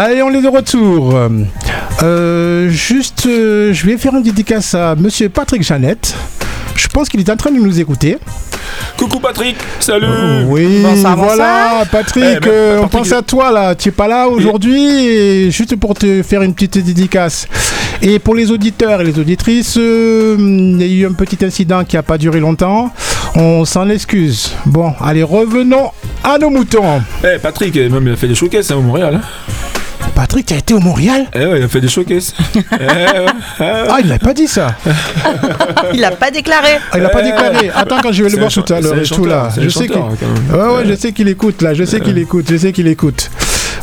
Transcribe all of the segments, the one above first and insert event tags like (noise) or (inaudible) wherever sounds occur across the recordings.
Allez, on est de retour. Euh, juste, euh, je vais faire une dédicace à Monsieur Patrick Jeannette. Je pense qu'il est en train de nous écouter. Coucou Patrick, salut Oui, Bonsoir, voilà, Patrick, Eh ben, euh, on pense à toi là. Tu es pas là aujourd'hui, et juste pour te faire une petite dédicace. Et pour les auditeurs et les auditrices, euh, il y a eu un petit incident qui a pas duré longtemps. On s'en excuse. Bon, allez, revenons à nos moutons. Eh Patrick, même il a fait des showcases hein, au Montréal. Hein. Patrick, tu as été au Montréal Eh ouais, il a fait des showcases. (laughs) eh ouais. Ah, il n'a pas dit ça. (laughs) Il l'a pas déclaré. Ah, il n'a pas déclaré. Attends, quand je vais le voir tout à l'heure tout là. Je sais chanteur. Ouais, ouais, je sais qu'il écoute là. Je sais qu'il écoute. Je sais qu'il écoute.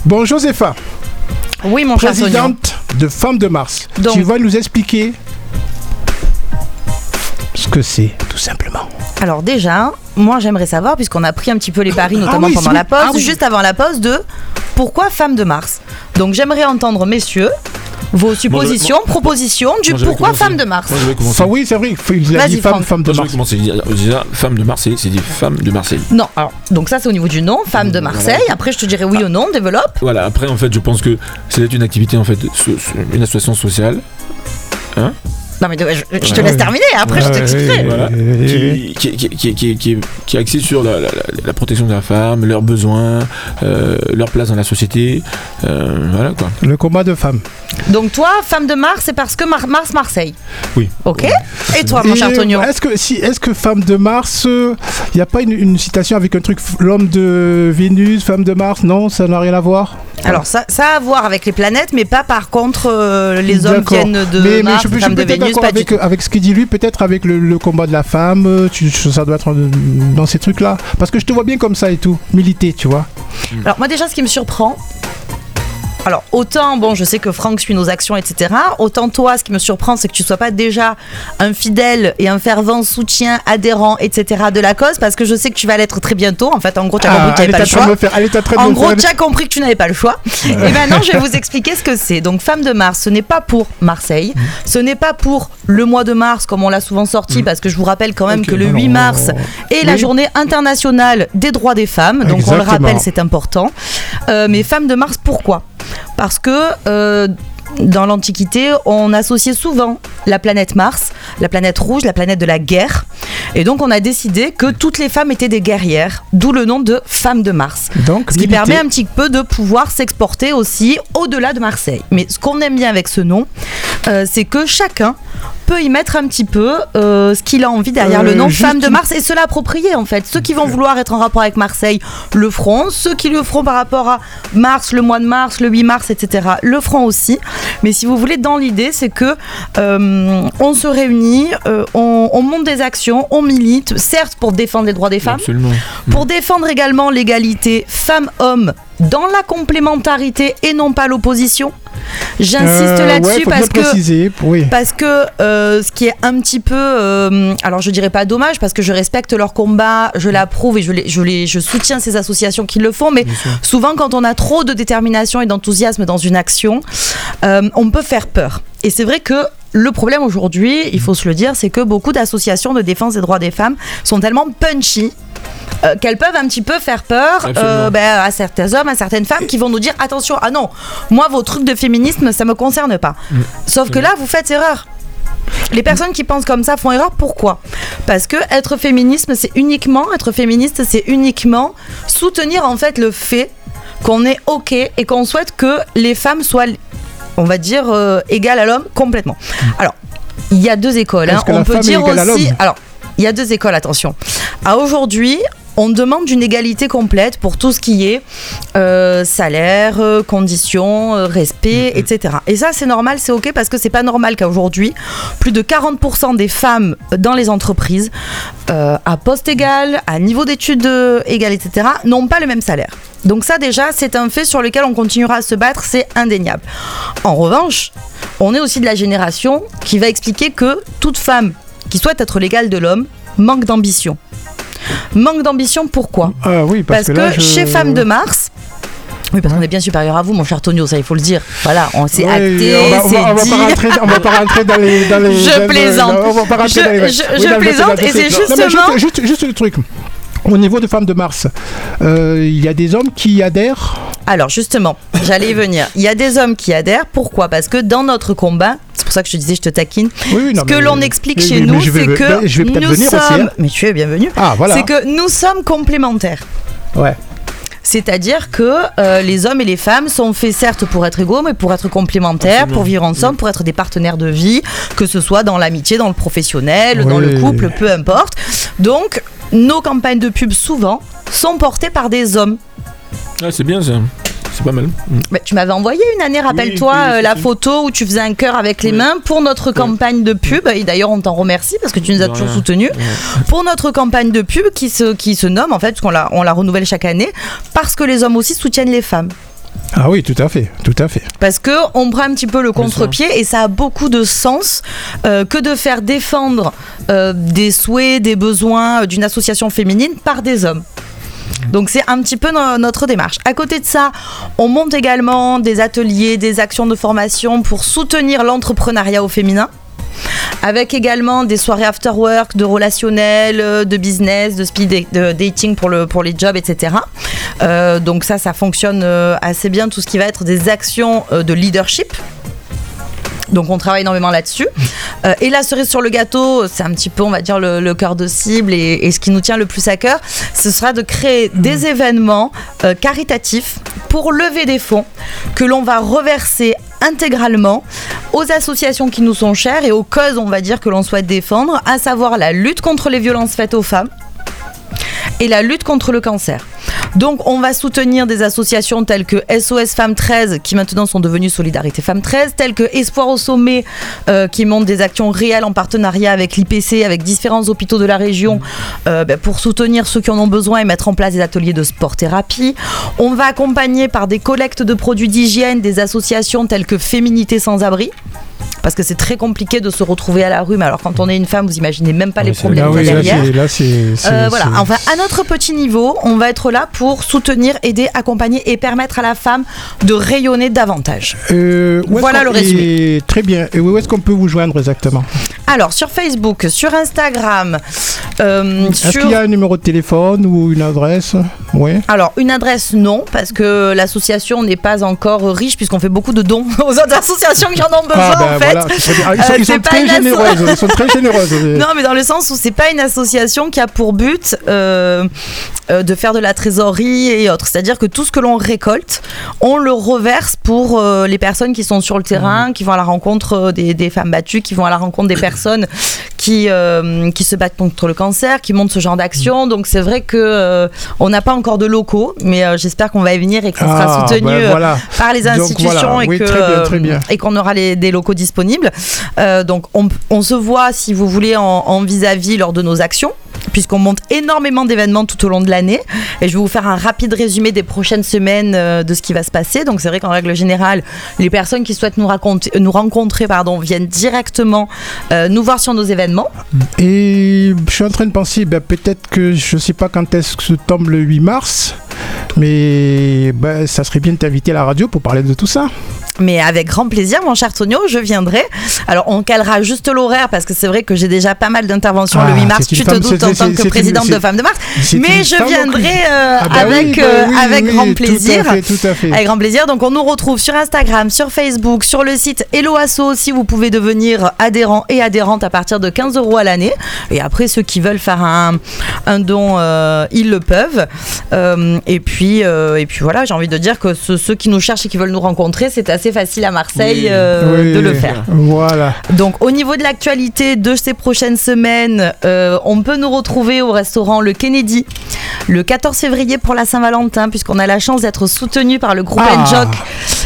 Bon, Josépha, Oui, mon cher Sonia. présidente de Femmes de Mars, Donc- tu vas nous expliquer ce que c'est, tout simplement. Alors déjà, moi j'aimerais savoir, puisqu'on a pris un petit peu les paris, notamment oui, pendant la pause, Ah oui. juste avant la pause, de pourquoi femme de Mars? Donc j'aimerais entendre, messieurs, vos suppositions, propositions du Moi, pourquoi commencer. femme de Mars. Moi. Enfin, oui, c'est vrai. il a dit femme, de Moi, je vais Mars. Déjà, femme de Marseille, c'est dit femme de Marseille. Non, alors, donc ça c'est au niveau du nom, femme de Marseille. Après je te dirai oui ou non, développe. Voilà, après en fait, je pense que c'est une activité en fait, une association sociale. Non mais je, je te Ouais. laisse terminer, après je t'expliquerai. ouais, Voilà. Qui, qui, qui, qui, qui, qui, qui est axée sur la, la, protection de la femme, leurs besoins, euh, leur place dans la société. euh, voilà quoi. Le combat de femmes. Donc toi, femme de Mars, c'est parce que Mar- Mars Marseille. Oui. Ok. Et toi, mon cher euh, Tonio Est-ce que, si, est-ce que femme de Mars, il n'y a pas une, une citation avec un truc, l'homme de Vénus, femme de Mars? Non, ça n'a rien à voir Alors ça, ça a à voir avec les planètes, mais pas par contre euh, les hommes viennent de mais, mais Mars, je, je femmes de Vénus, d'accord avec, avec ce qu'il dit lui, peut-être avec le, le combat de la femme, euh, tu, ça doit être euh, dans ces trucs-là. Parce que je te vois bien comme ça et tout, militer, tu vois. Alors moi déjà, ce qui me surprend. Alors autant, bon, je sais que Franck suit nos actions, etc. Autant toi, ce qui me surprend, c'est que tu sois pas déjà un fidèle et un fervent soutien, adhérent, etc. de la cause, parce que je sais que tu vas l'être très bientôt. En fait, en gros, tu as compris que tu n'avais pas le choix. faire, en gros, tu as compris que tu n'avais pas le choix. Et maintenant, je vais vous expliquer ce que c'est. Donc, Femme de Mars, ce n'est pas pour Marseille. Mm. Ce n'est pas pour le mois de mars, comme on l'a souvent sorti, parce que je vous rappelle quand même que le alors, 8 mars est la journée internationale des droits des femmes. Donc, on le rappelle, c'est important. Euh, mais Femme de Mars, pourquoi? Parce que. euh, dans l'Antiquité, on associait souvent la planète Mars, la planète rouge, la planète de la guerre. Et donc, on a décidé que toutes les femmes étaient des guerrières, d'où le nom de Femme de Mars. Donc, Ce qui militer. permet un petit peu de pouvoir s'exporter aussi au-delà de Marseille. Mais ce qu'on aime bien avec ce nom, euh, c'est que chacun peut y mettre un petit peu euh, ce qu'il a envie derrière Euh, le nom juste Femme de Mars et se l'approprier en fait. Ceux qui vont vouloir être en rapport avec Marseille le feront, ceux qui le feront par rapport à mars, le mois de mars, le 8 mars, etc. le feront aussi. Mais si vous voulez, dans l'idée, c'est que euh, on se réunit, euh, on, on monte des actions, on milite, certes pour défendre les droits des femmes, Absolument. pour défendre également l'égalité femmes-hommes dans la complémentarité et non pas l'opposition. J'insiste Euh, là-dessus parce que oui. parce que euh, ce qui est un petit peu, euh, alors je dirais pas dommage parce que je respecte leur combat, je l'approuve et je, les, je, les, je soutiens ces associations qui le font, mais souvent quand on a trop de détermination et d'enthousiasme dans une action, on peut faire peur. Et c'est vrai que le problème aujourd'hui, il faut se le dire, c'est que beaucoup d'associations de défense des droits des femmes sont tellement punchy euh, qu'elles peuvent un petit peu faire peur euh, ben, à certains hommes, à certaines femmes qui vont nous dire attention, ah non, moi vos trucs de féminisme, ça me concerne pas. Sauf que là, vous faites erreur. Les personnes qui pensent comme ça font erreur. Pourquoi? Parce que être féminisme, c'est uniquement être féministe, c'est uniquement soutenir en fait le fait qu'on est ok et qu'on souhaite que les femmes soient, on va dire, euh, égales à l'homme complètement. Alors, il y a deux écoles. hein. On peut dire aussi. Alors, il y a deux écoles. Attention. À aujourd'hui. On demande une égalité complète pour tout ce qui est euh, salaire, euh, conditions, euh, respect, etc. Et ça, c'est normal, c'est ok parce que c'est pas normal qu'à aujourd'hui, plus de 40% des femmes dans les entreprises, à poste égal, à niveau d'études égal, etc., n'ont pas le même salaire. Donc ça déjà, c'est un fait sur lequel on continuera à se battre, c'est indéniable. En revanche, on est aussi de la génération qui va expliquer que toute femme qui souhaite être l'égale de l'homme manque d'ambition. Manque d'ambition, pourquoi Ah oui, parce, Parce, que, là, je- chez Femme de Mars, oui, parce qu'on est bien supérieur à vous, mon cher Tonio, ça il faut le dire. Voilà, on s'est Oui, acté, on va, on c'est va- on va pas rentrer, on va pas rentrer dans les. Dans les Je dans le- plaisante. on va pas rentrer Je- dans les- je- oui, plaisante, et c'est Non, justement- juste, juste, juste le truc. Au niveau de Femmes de Mars, euh, il y a des hommes qui adhèrent Alors justement, j'allais y venir. Il y a des hommes qui adhèrent. Pourquoi? Parce que dans notre combat, c'est pour ça que je te disais, je te taquine. Oui, oui, non, Ce que mais- l'on explique oui, chez mais nous, je vais- c'est que je vais nous venir aussi, sommes. hein. Mais tu es bienvenu. Ah, voilà. C'est que nous sommes complémentaires. Ouais. C'est-à-dire que euh, les hommes et les femmes sont faits certes pour être égaux, mais pour être complémentaires, Absolument. pour vivre ensemble, pour être des partenaires de vie, que ce soit dans l'amitié, dans le professionnel, dans le couple, peu importe. Donc, nos campagnes de pub, souvent, sont portées par des hommes. Ah, c'est bien ça. C'est pas mal. Mm. Mais tu m'avais envoyé une année, rappelle-toi, oui, euh, la photo où tu faisais un cœur avec les Oui. mains pour notre campagne de pub. Et d'ailleurs, on t'en remercie parce que tu nous as toujours soutenus. Pour notre campagne de pub qui se, qui se nomme, en fait, parce qu'on la, on la renouvelle chaque année, parce que les hommes aussi soutiennent les femmes. Ah oui, tout à fait, tout à fait. Parce que on prend un petit peu le contre-pied et ça a beaucoup de sens euh, que de faire défendre euh, des souhaits, des besoins euh, d'une association féminine par des hommes. Donc c'est un petit peu no- notre démarche. À côté de ça, on monte également des ateliers, des actions de formation pour soutenir l'entrepreneuriat au féminin. Avec également des soirées after work, de relationnel, euh, de business, de speed de dating pour, le, pour les jobs, etc. Euh, donc ça, ça fonctionne euh, assez bien, tout ce qui va être des actions de leadership. Donc on travaille énormément là-dessus. Euh, et la cerise sur le gâteau, c'est un petit peu, on va dire, le, le cœur de cible et, et ce qui nous tient le plus à cœur, ce sera de créer des événements euh, caritatifs pour lever des fonds que l'on va reverser intégralement aux associations qui nous sont chères et aux causes, on va dire, que l'on souhaite défendre, à savoir la lutte contre les violences faites aux femmes et la lutte contre le cancer. Donc on va soutenir des associations telles que SOS Femmes 13 qui maintenant sont devenues Solidarité Femmes 13, telles que Espoir au sommet euh, qui monte des actions réelles en partenariat avec l'IPC, avec différents hôpitaux de la région euh, ben, pour soutenir ceux qui en ont besoin et mettre en place des ateliers de sport-thérapie. On va accompagner par des collectes de produits d'hygiène des associations telles que Féminité sans abri. Parce que c'est très compliqué de se retrouver à la rue, mais alors quand on est une femme, vous imaginez même pas Ouais, les problèmes Ah qu'il y oui, a là, derrière. c'est- là, c'est. Euh, voilà, enfin à notre petit niveau, on va être là pour soutenir, aider, accompagner et permettre à la femme de rayonner davantage. Euh, Voilà le résumé. Très bien. Et où est-ce qu'on peut vous joindre exactement Alors sur Facebook, sur Instagram, euh, Est-ce sur... qu'il y a un numéro de téléphone ou une adresse Oui. Alors une adresse non, parce que l'association n'est pas encore riche puisqu'on fait beaucoup de dons (laughs) aux autres associations qui en ont besoin Ah ben en fait. voilà. Ah, Ils sont, Euh, ils sont très généreuses. Ils sont très généreuses. Non, mais dans le sens où c'est pas une association qui a pour but de faire de la trésorerie et autres. C'est-à-dire que tout ce que l'on récolte, on le reverse pour euh, les personnes qui sont sur le terrain, qui vont à la rencontre euh, des, des femmes battues, qui vont à la rencontre des personnes qui, euh, qui se battent contre le cancer, qui montent ce genre d'action. Donc c'est vrai que euh, on n'a pas encore de locaux, mais euh, j'espère qu'on va y venir et que ça sera Ah, soutenu ben euh, voilà. par les Donc, institutions voilà. et Oui, que très bien, très bien. et qu'on aura les, des locaux disponibles. Donc on, on se voit si vous voulez en, vis-à-vis lors de nos actions puisqu'on monte énormément d'événements tout au long de l'année et je vais vous faire un rapide résumé des prochaines semaines euh, de ce qui va se passer. Donc c'est vrai qu'en règle générale, les personnes qui souhaitent nous, raconter, nous rencontrer pardon, viennent directement euh, nous voir sur nos événements. Et je suis en train de penser, ben, peut-être que je sais pas quand est-ce que tombe le 8 mars, mais ben, ça serait bien de t'inviter à la radio pour parler de tout ça. Mais avec grand plaisir, mon cher Tonio, je viendrai. Alors, on calera juste l'horaire parce que c'est vrai que j'ai déjà pas mal d'interventions Ah, le 8 mars. c'est une Tu te doutes en tant que une- présidente de Femmes de Mars. Mais je viendrai euh, Ah bah avec, oui, bah euh, oui, avec oui, grand tout à plaisir. fait, Tout à fait. Avec grand plaisir. Donc, on nous retrouve sur Instagram, sur Facebook, sur le site Hello Asso aussi. Vous pouvez devenir adhérent et adhérente à partir de 15 euros à l'année. Et après, ceux qui veulent faire un, un don, euh, ils le peuvent. Euh, et, puis, euh, et puis voilà, j'ai envie de dire que ce- ceux qui nous cherchent et qui veulent nous rencontrer, c'est assez facile à Marseille Oui. euh, Oui, de le faire. Voilà. Donc au niveau de l'actualité de ces prochaines semaines, euh, on peut nous retrouver au restaurant Le Kennedy le 14 février pour la Saint-Valentin, puisqu'on a la chance d'être soutenu par le groupe Ah, Enjoc,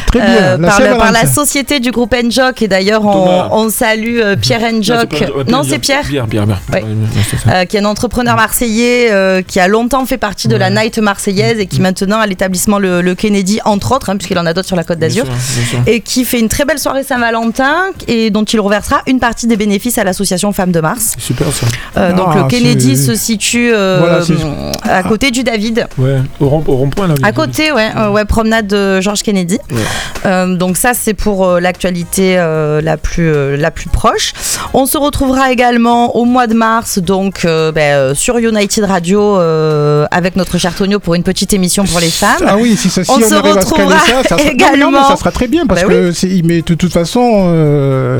Très bien. euh, la par, le- par la société du groupe Enjoc. Et d'ailleurs, on, on salue euh, Pierre Enjoc. c'est pas- Non, c'est Pierre. Pierre, Pierre, Pierre. Ouais. Ouais, ouais, c'est ça. euh, qui est un entrepreneur marseillais euh, qui a longtemps fait partie de la night marseillaise et qui maintenant a l'établissement le, le Kennedy entre autres hein, puisqu'il en a d'autres sur la Côte d'Azur Bien sûr, bien sûr. et qui fait une très belle soirée Saint-Valentin et dont il reversera une partie des bénéfices à l'association Femmes de Mars. Super ça. Euh, donc Ah, le Kennedy c'est- se situe euh, Voilà, à côté du David. Ouais, au rond- au rond-point là. À côté, ouais, ouais promenade de Georges Kennedy. Ouais. Euh, donc ça, c'est pour euh, l'actualité euh, la, plus, euh, la plus proche. On se retrouvera également au mois de mars, donc euh, ben, euh, sur United Radio, euh, avec notre cher Tonio pour une petite émission pour les femmes. Ah oui, si ça, si On on, se arrive à se caler retrouvera ça, ça sera, également. Non, non, mais ça sera très bien parce Bah que mais de toute façon, euh,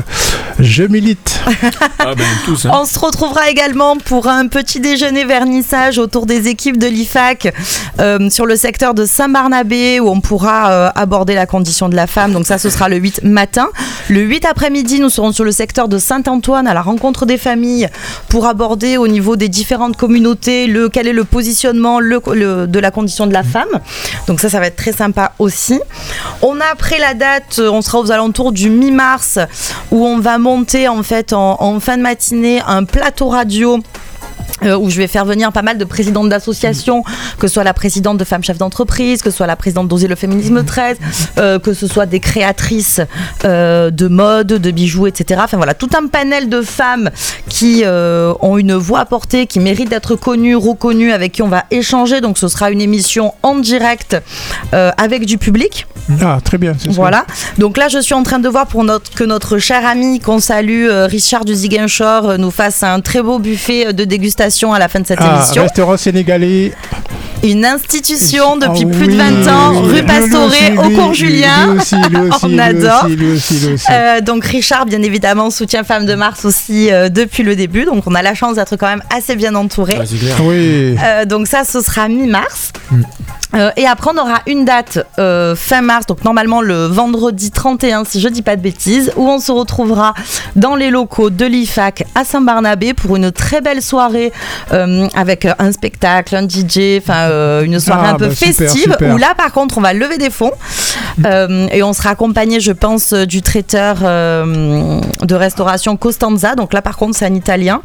je milite. Ah ben tous, hein. On se retrouvera également pour un petit déjeuner vernissage autour des équipes de l'IFAC euh, sur le secteur de Saint-Barnabé où on pourra euh, aborder la condition de la femme. Donc ça, ce sera le 8 matin. Le 8 après-midi, nous serons sur le secteur de Saint-Antoine à la rencontre des familles pour aborder au niveau des différentes communautés le, quel est le positionnement le- de la condition de la femme. Donc ça, ça va être très sympa aussi. On a après la date, euh, on sera aux alentours du mi-mars où on va monter en fait en fin de matinée un plateau radio. Euh, où je vais faire venir pas mal de présidentes d'associations, que ce soit la présidente de Femmes Chefs d'entreprise, que ce soit la présidente d'Oser le Féminisme 13, euh, que ce soit des créatrices euh, de mode, de bijoux, etc. Enfin voilà, tout un panel de femmes qui ont une voix à porter, qui méritent d'être connues, reconnues, avec qui on va échanger. Donc ce sera une émission en direct avec du public. Ah, très bien. c'est ça. Voilà. Donc là, je suis en train de voir pour notre, que notre cher ami qu'on salue, Richard du Ziguinchor, nous fasse un très beau buffet de dégustation à la fin de cette Ah, émission. restaurant sénégalais. Une institution depuis Ah plus de oui, 20 ans, oui, oui. rue Pastoré, au cours Julien. Lui aussi, lui aussi, On adore. lui aussi. Euh, donc Richard, bien évidemment, soutient Femme de Mars aussi euh, depuis le début. Donc on a la chance d'être quand même assez bien entouré. Ah, oui. Euh, donc ça, ce sera mi-mars. Mm. Euh, et après, on aura une date euh, fin mars, donc normalement le vendredi 31, si je dis pas de bêtises, où on se retrouvera dans les locaux de l'IFAC à Saint-Barnabé pour une très belle soirée euh, avec un spectacle, un DJ, enfin euh, une soirée Ah, un peu bah, festive. super. Où là, par contre, on va lever des fonds Euh, et on sera accompagné, je pense, du traiteur euh, de restauration Costanza. Donc là, par contre, c'est un Italien.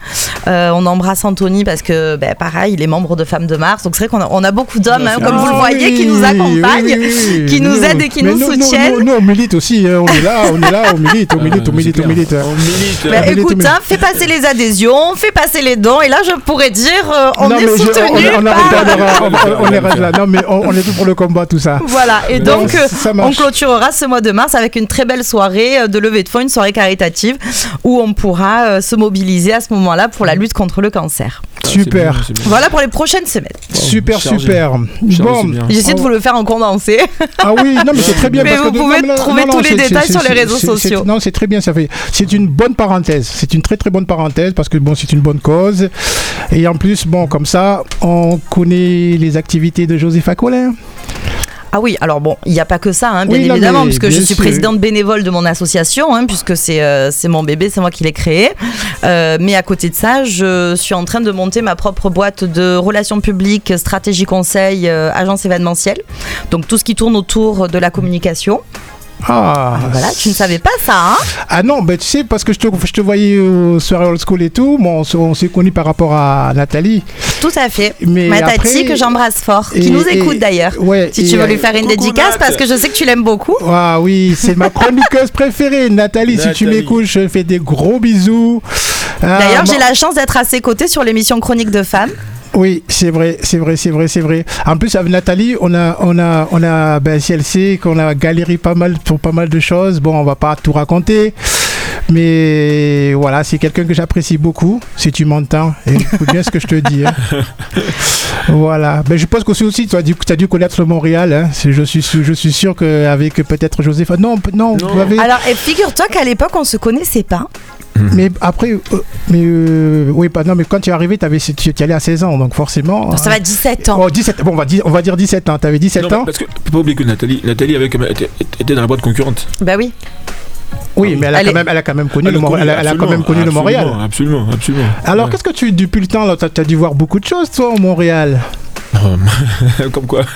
Euh, on embrasse Anthony parce que, ben, pareil, il est membre de Femmes de Mars. Donc c'est vrai qu'on a, on a beaucoup d'hommes, hein, comme vous le Ah, voyez, qui nous accompagnent, oui, oui, qui nous aident et qui Mais nous nous, soutiennent. Nous, on milite aussi. hein, On est là, on est là, on milite, on milite, on Ah, milite, on milite. clair. On milite. Ben, Ah, les écoute, hein, fais passer les adhésions, fais passer les dons, et là je pourrais dire, euh, on Non, est je- soutenu on, on par- arrête là, on, on, on est là. Non, mais on, on est tout pour le combat, tout ça. Voilà, et donc euh, on clôturera ce mois de mars avec une très belle soirée euh, de levée de fonds, une soirée caritative où on pourra euh, se mobiliser à ce moment-là pour la lutte contre le cancer. Ah, Super. bien, c'est bien. Voilà pour les prochaines semaines. Wow, Super, chargé. super. Chargé, Bon. J'essaie de vous le faire en condensé. ah oui, non, mais c'est très bien. (laughs) Mais parce vous que pouvez non, trouver non, non, tous les détails sur les réseaux sociaux. Non, c'est très bien, ça fait. C'est une bonne parenthèse. C'est une très très bonne parenthèse parce que bon, c'est une bonne cause. Et en plus, bon, comme ça, on connaît les activités de Joseph Colin. Ah oui, alors bon, il n'y a pas que ça, hein, bien Oui, évidemment, mais puisque je suis sûr. présidente bénévole de mon association, hein, puisque c'est euh, c'est mon bébé, c'est moi qui l'ai créé. Euh, mais à côté de ça, je suis en train de monter ma propre boîte de relations publiques, stratégie conseil, euh, agence événementielle. Donc tout ce qui tourne autour de la communication. Ah, Voilà, tu ne savais pas ça, hein Ah non, ben tu sais, parce que je te, je te voyais au soirée old school et tout, bon, on, s'est connus par rapport à Nathalie. Tout à fait. Mais Ma après- tati, que j'embrasse fort, qui nous et- écoute d'ailleurs. Ouais, Si et, tu veux lui faire une dédicace, parce que je sais que tu l'aimes beaucoup. Ah oui, c'est ma chroniqueuse préférée, Nathalie. Si tu m'écoutes, je fais des gros bisous. Ah, D'ailleurs, j'ai la chance d'être à ses côtés sur l'émission Chronique de femmes. Oui, c'est vrai, c'est vrai, c'est vrai, c'est vrai. En plus, avec Nathalie, on a, on a, on a, ben, si elle sait qu'on a galéré pas mal pour pas mal de choses. Bon, on va pas tout raconter. Mais voilà, c'est quelqu'un que j'apprécie beaucoup, si tu m'entends. Et écoute bien ce que je te dis. hein. (laughs) Voilà. Ben, je pense que aussi, tu as dû, tu as dû connaître le Montréal. hein. Je suis, sûr- je suis sûr qu'avec peut-être Joseph. Non, non, Non. vous avez- Alors, et figure-toi qu'à l'époque, on se connaissait pas. Mais après, euh, mais euh, oui, pas, non, mais quand tu es arrivé, avais, tu, tu y allais à 16 ans, donc forcément. Ça va 17 ans. Oh, 17, bon, on va dire, on va dire 17 ans. Tu avais 17 Non, ans parce que faut pas oublier que Nathalie, Nathalie avait quand même été, était dans la boîte concurrente. Bah oui. Oui, mais elle a, Elle quand même, elle a quand même connu, Elle le, a Mor- connu- elle a, elle a quand même connu le absolument, Montréal. Absolument, absolument. Alors, Ouais. qu'est-ce que tu, depuis le temps, tu as, dû voir beaucoup de choses, toi, au Montréal? (laughs) Comme quoi (laughs)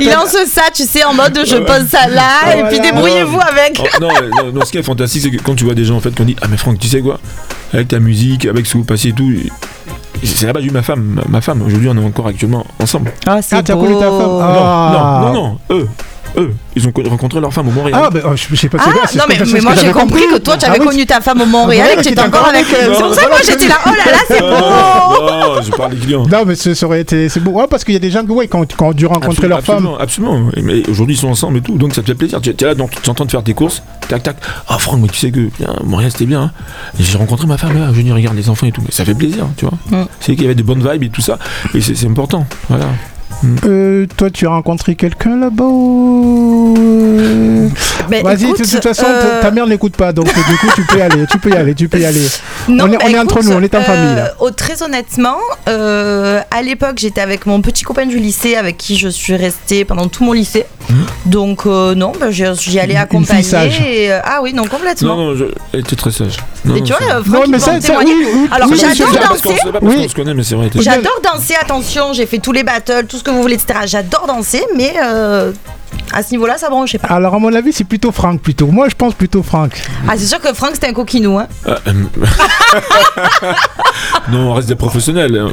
Il lance ça, tu sais, en mode je pose ça là, et puis débrouillez-vous avec. Oh, non, non, non, ce qui est fantastique, c'est que quand tu vois des gens en fait qui ont dit Ah, mais Franck, tu sais quoi? Avec ta musique, avec ce que vous passez et tout. C'est là-bas, j'ai eu ma femme. Ma- femme, aujourd'hui, on est encore actuellement ensemble. Ah, c'est Ah, as connu ta femme beau. Ah. Non, non, non, non, eux. Eux, ils ont co- rencontré leur femme au Montréal. Ah, ben, oh, je sais pas Ah, c'est non, mais, mais moi j'ai compris que toi tu Ah avais oui, connu ta femme au Montréal et que tu étais encore avec. C'est pour ça que moi j'étais là, oh là là, c'est Non, (laughs) beau non, je parle des clients. Non, mais ce- ça aurait été. C'est beau. Ouais, parce qu'il y a des gens qui, ouais, quand, quand ont dû rencontrer leur femme. absolument, Absolument, Mais aujourd'hui, ils sont ensemble et tout, donc ça te fait plaisir. Tu es là, donc tu entends de faire tes courses, tac, tac. Ah, Franck, mais tu sais que bien, Montréal, c'était bien. hein. J'ai rencontré ma femme là, je venir regarder les enfants et tout. Mais ça fait plaisir, tu vois. Mm. C'est qu'il y avait des bonnes vibes et tout ça. Et c'est c'est important. Voilà. Euh, toi, tu as rencontré quelqu'un là-bas ou- Mais Vas-y, de toute façon, euh, ta mère n'écoute pas, donc du coup, tu peux y aller, tu peux y aller, tu peux y aller. Non, On est- bah, on est entre nous, on est en euh, famille, là. oh, très honnêtement, euh, à l'époque, j'étais avec mon petit copain du lycée avec qui je suis restée pendant tout mon lycée. Donc, euh, non, bah, j'y allais accompagner. et, euh, ah oui, non, complètement. Non, non, je- elle était très sage. Non, et tu vois, c'est- euh, Franck, Non, il mais peut ça, en ça, témoigner. oui, oui, Alors, oui, j'adore danser. J'adore danser, attention, j'ai fait tous les battles, tout ce que vous voulez, etc. J'adore danser, mais euh, à ce niveau-là, ça branchait pas. Alors, à mon avis, c'est plutôt Franck, plutôt. Moi, je pense plutôt Franck. Ah, c'est sûr que Franck, c'était un coquinou. Hein. Ah, euh, (laughs) non, on reste des professionnels. hein.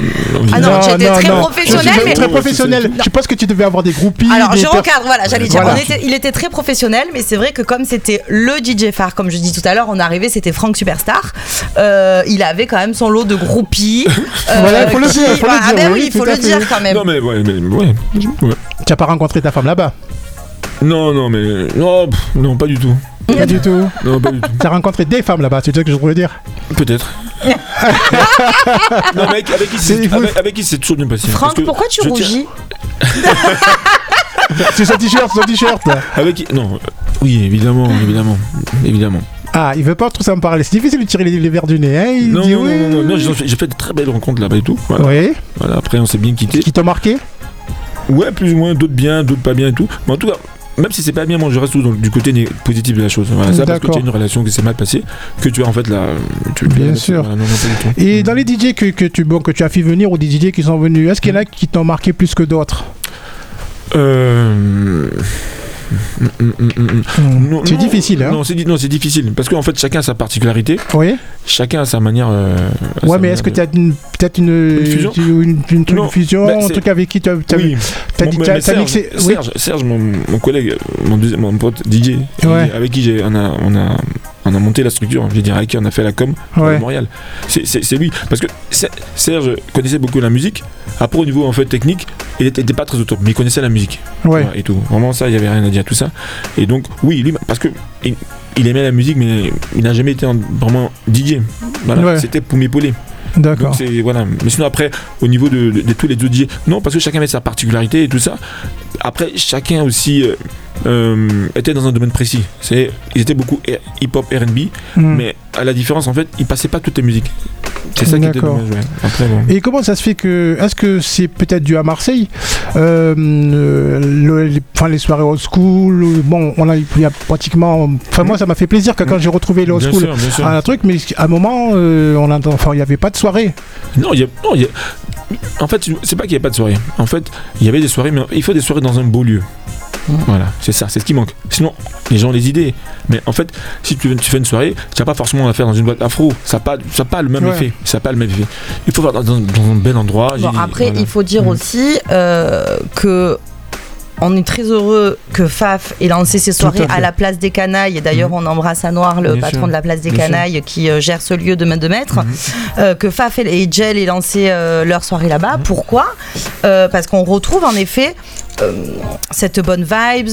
Ah non, tu étais très Je professionnel, suis mais- Très professionnel. Je pense que tu devais avoir des groupies. Alors, des je recadre, voilà, j'allais dire. Voilà. on était- il était très professionnel, mais c'est vrai que comme c'était le DJ phare, comme je dis tout à l'heure, on est arrivé, c'était Franck Superstar. euh, il avait quand même son lot de groupies. euh, (laughs) Voilà, il faut le dire, il faut le Ah, dire, ben oui, oui, il faut le à fait. dire quand même. Non, mais ouais, mais ouais. ouais. Tu n'as pas rencontré ta femme là-bas? Non, non, mais non, pff, non, pas du tout. Pas du tout. Non, pas du tout. Tu as rencontré des femmes là-bas, c'est ce que je voulais dire. Peut-être. (laughs) non, mais avec, qui C'est- avec, avec qui c'est toujours bien passé. Parce Franck, que pourquoi tu je tiens- rougis (laughs) C'est son t-shirt, son t-shirt. Avec qui Non, euh, oui, évidemment, évidemment, évidemment. Ah, il veut pas trop s'en parler. C'est difficile de tirer les, les verres du nez. Hein il Non, dit non, oui. non, non, non, j'ai j'ai fait de très belles rencontres là-bas et tout. Voilà. Oui. Voilà, après, on s'est bien quitté. Qui t'ont marqué? Ouais, plus ou moins, d'autres bien, d'autres pas bien et tout. Mais en tout cas, même si c'est pas bien, moi je reste toujours du côté positif de la chose. Voilà, c'est pas parce que tu as une relation qui s'est mal passée que tu as en fait la. Tu, Bien sûr. non, non. Et dans les DJ que, que tu, bon, que tu as fait venir ou des DJ qui sont venus, est-ce qu'il y en a qui t'ont marqué plus que d'autres? Euh. Mm, mm, mm, C'est difficile, hein Non, c'est non, c'est difficile parce qu'en fait chacun a sa particularité, Oui. chacun a sa manière. euh, a Ouais, sa mais est-ce que de- tu as peut-être une, Une fusion une, une, une Non, fusion, bah, un truc avec qui tu as, t'as- Oui, t'as- mais t'as Serge, oui. Mon, mon collègue, mon, mon pote DJ, Ouais. avec qui j'ai, on, a, on, a, on a monté la structure, je veux dire, avec qui on a fait la com pour Ouais. Montréal. C'est, lui, parce que Ser- Serge connaissait beaucoup la musique. Après, au niveau en fait technique, il était, était pas très au top, mais il connaissait la musique Ouais. Et tout. Vraiment, ça, il y avait rien à dire à tout ça. Et donc, oui, lui, parce que il, il aimait la musique, mais il n'a jamais été en- vraiment DJ. Voilà, Ouais. c'était pour m'épauler. D'accord. Voilà. Mais sinon après, au niveau de, de- de tous les autres DJ, non, parce que chacun avait sa particularité et tout ça. Après, chacun aussi euh, euh, était dans un domaine précis. C'est, ils étaient beaucoup hip-hop, R&B, Hmm. mais à la différence en fait, ils passaient pas toutes les musiques. C'est ça qui était dommage. Ouais. Après, bon. Et comment ça se fait que. Est-ce que c'est peut-être dû à Marseille Euh, le- les, enfin, les soirées old school, bon, on a, il y a pratiquement. Enfin, moi, ça m'a fait plaisir que quand j'ai retrouvé les old Bien school. sûr, bien sûr. Un truc, mais à un moment, euh, on entend, enfin, il n'y avait pas de soirée. Non, il y a, non, il y a- En fait, c'est pas qu'il n'y a pas de soirée. En fait, il y avait des soirées, mais il faut des soirées dans un beau lieu. Voilà, c'est ça, c'est ce qui manque. Sinon, les gens ont les idées. Mais en fait, si tu, tu fais une soirée, tu n'as pas forcément à faire dans une boîte afro. Ça n'a pas, ça a pas le même Ouais. effet. Ça pas le même effet. Il faut faire dans, dans- dans un bel endroit. Bon, après, voilà. il faut dire Mm. aussi euh, que. On est très heureux que Faf ait lancé ses soirées à la place des Canailles. Et d'ailleurs, on embrasse à Noir, le Bien patron sûr. de la place des Bien sûr. Canailles, qui euh, gère ce lieu de main de maître. Mhm. Euh, que Faf et et Gel aient lancé euh, leur soirée là-bas. Mhm. Pourquoi? Parce qu'on retrouve en effet cette bonne vibes,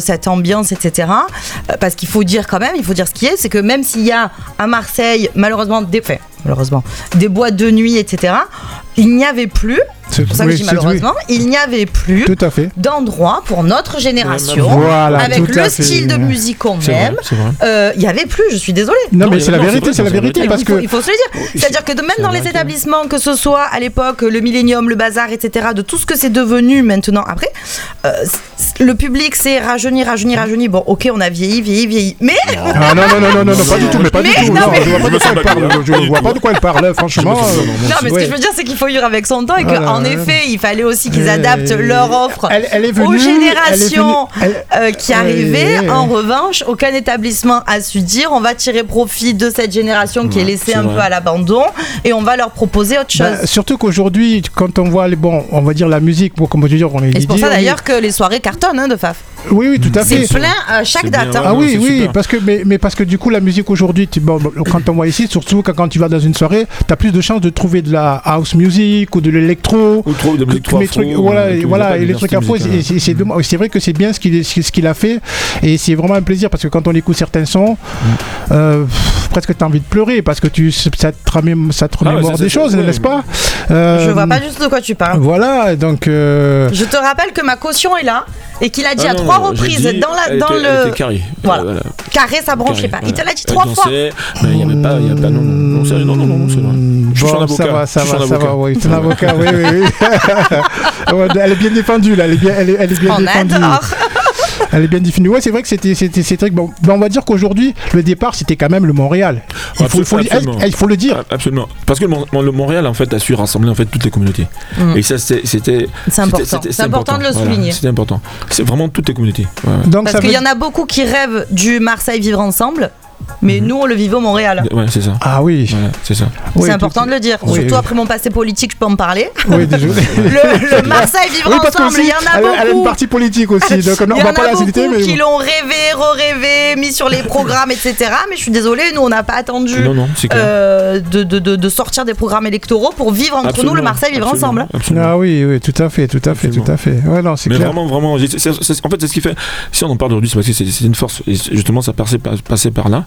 cette ambiance, etc. Parce qu'il faut dire quand même, il faut dire ce qui est, c'est que même s'il y a à Marseille, malheureusement, des, enfin, malheureusement, des boîtes de nuit, etc., il n'y avait plus, C'est pour ça que oui, je dis malheureusement, il n'y avait plus oui, tout à fait. d'endroit pour notre génération, Voilà, avec tout à le fait. style de musique qu'on aime. Euh, Il n'y avait plus, je suis désolée. Non, Non, mais c'est la vérité, c'est la vérité parce il, faut, que. il faut se le dire. C'est-à-dire que de, même dans les que- établissements, que ce soit à l'époque le Millennium, le Bazar, etc., de tout ce que c'est devenu maintenant après, euh, le public s'est rajeuni, rajeuni, rajeuni. Bon, ok, on a vieilli, vieilli, vieilli. Mais Ah non, non, non, non, non, non, pas du tout, mais pas du tout. non, Non, mais- je vois pas de quoi elle parle. Je Pas du vois tout. pas de quoi elle parle, franchement. Non, non, mais ce que je veux dire, c'est qu'il faut vivre avec son temps et Voilà, ouais. effet, il fallait aussi qu'ils adaptent leur offre. Elle, elle est venue. aux elle est générations venue- qui arrivaient. En revanche, aucun établissement a su dire on va tirer profit de cette génération qui est laissée un vrai. peu à l'abandon et on va leur proposer autre chose. Bah, surtout qu'aujourd'hui, quand on voit les bon, on va dire la musique, bon, comme dire, on est c'est pour ça d'ailleurs que les soirées cartonnent. hein, de Faf. Oui, oui, tout à C'est fait. plein à chaque C'est date. bien, hein. Ah oui, c'est oui, super. parce que, mais, mais parce que du coup, la musique aujourd'hui, tu- bon, quand on voit ici, surtout quand, quand tu vas dans une soirée, tu as plus de chances de trouver de la house music ou de l'électro. Ou trop de trucs, voilà, et voilà, et les trucs afro, c'est- c'est c'est. C'est vrai que c'est bien ce qu'il ce qu'il a fait, et c'est vraiment un plaisir parce que quand on écoute certains sons, Mm. euh, presque tu as envie de pleurer parce que tu, ça te ramène, ça te Ah ouais, remémore c'est- des c'est- choses, n'est-ce pas Euh, Je vois pas tout de quoi tu parles. Voilà, donc. euh, Je te rappelle que ma caution est là et qu'il a dit Ah à non, trois non, reprises dit, dans, la, elle dans était- le était carré. Voilà. Carré, ça branchait Carré, pas. Il te l'a dit trois fois. il n'y avait pas, il y avait pas, non, non, non, non, non, non, non, c'est vrai. Je suis Bon, un avocat. ça va, ça Je suis va, ça va, oui, c'est un avocat, oui, oui, (laughs) elle est bien défendue, là, elle est bien, elle est, elle est bien On défendue. adore. Elle est bien définie. Ouais, c'est vrai que c'était, c'était, c'est vrai que bon, ben, on va dire qu'aujourd'hui, le départ, c'était quand même le Montréal. Il faut, le- Absolument. il faut le dire. Ah, Absolument. Parce que le, Mon- le Montréal, en fait, a su rassembler en fait toutes les communautés. Mm. Et ça, c'était. C'était C'est important. c'était- C'est important de le Voilà, souligner. C'était important. C'est vraiment toutes les communautés. Ouais. Donc, Parce qu'il veut- y en a beaucoup qui rêvent du Marseille vivre ensemble, mais Mhm. nous on le vivait au Montréal. Ouais, c'est ça. Ah oui. Voilà, c'est ça. Oui, c'est tout- important de le dire. Oui, Surtout oui. après mon passé politique, je peux en parler. Oui, désolé. (laughs) Le, le Marseille vivre ensemble, il y en a elle, elle a une beaucoup. partie politique aussi, (laughs) donc on Il y va en pas a la beaucoup citer, mais qui l'ont rêvé, re-rêvé, mis sur les programmes, etc. Mais je suis désolée, nous on n'a pas attendu Non, non, euh, de, de- de- de sortir des programmes électoraux pour vivre entre nous le Marseille vivre absolument, ensemble. absolument. Ah oui, oui, tout à fait, tout à fait, tout à fait. Ouais, non, c'est Mais clair. vraiment, vraiment, en fait, c'est ce qui fait. Si on en parle aujourd'hui, c'est parce que c'est une force. Et justement, ça passait par là,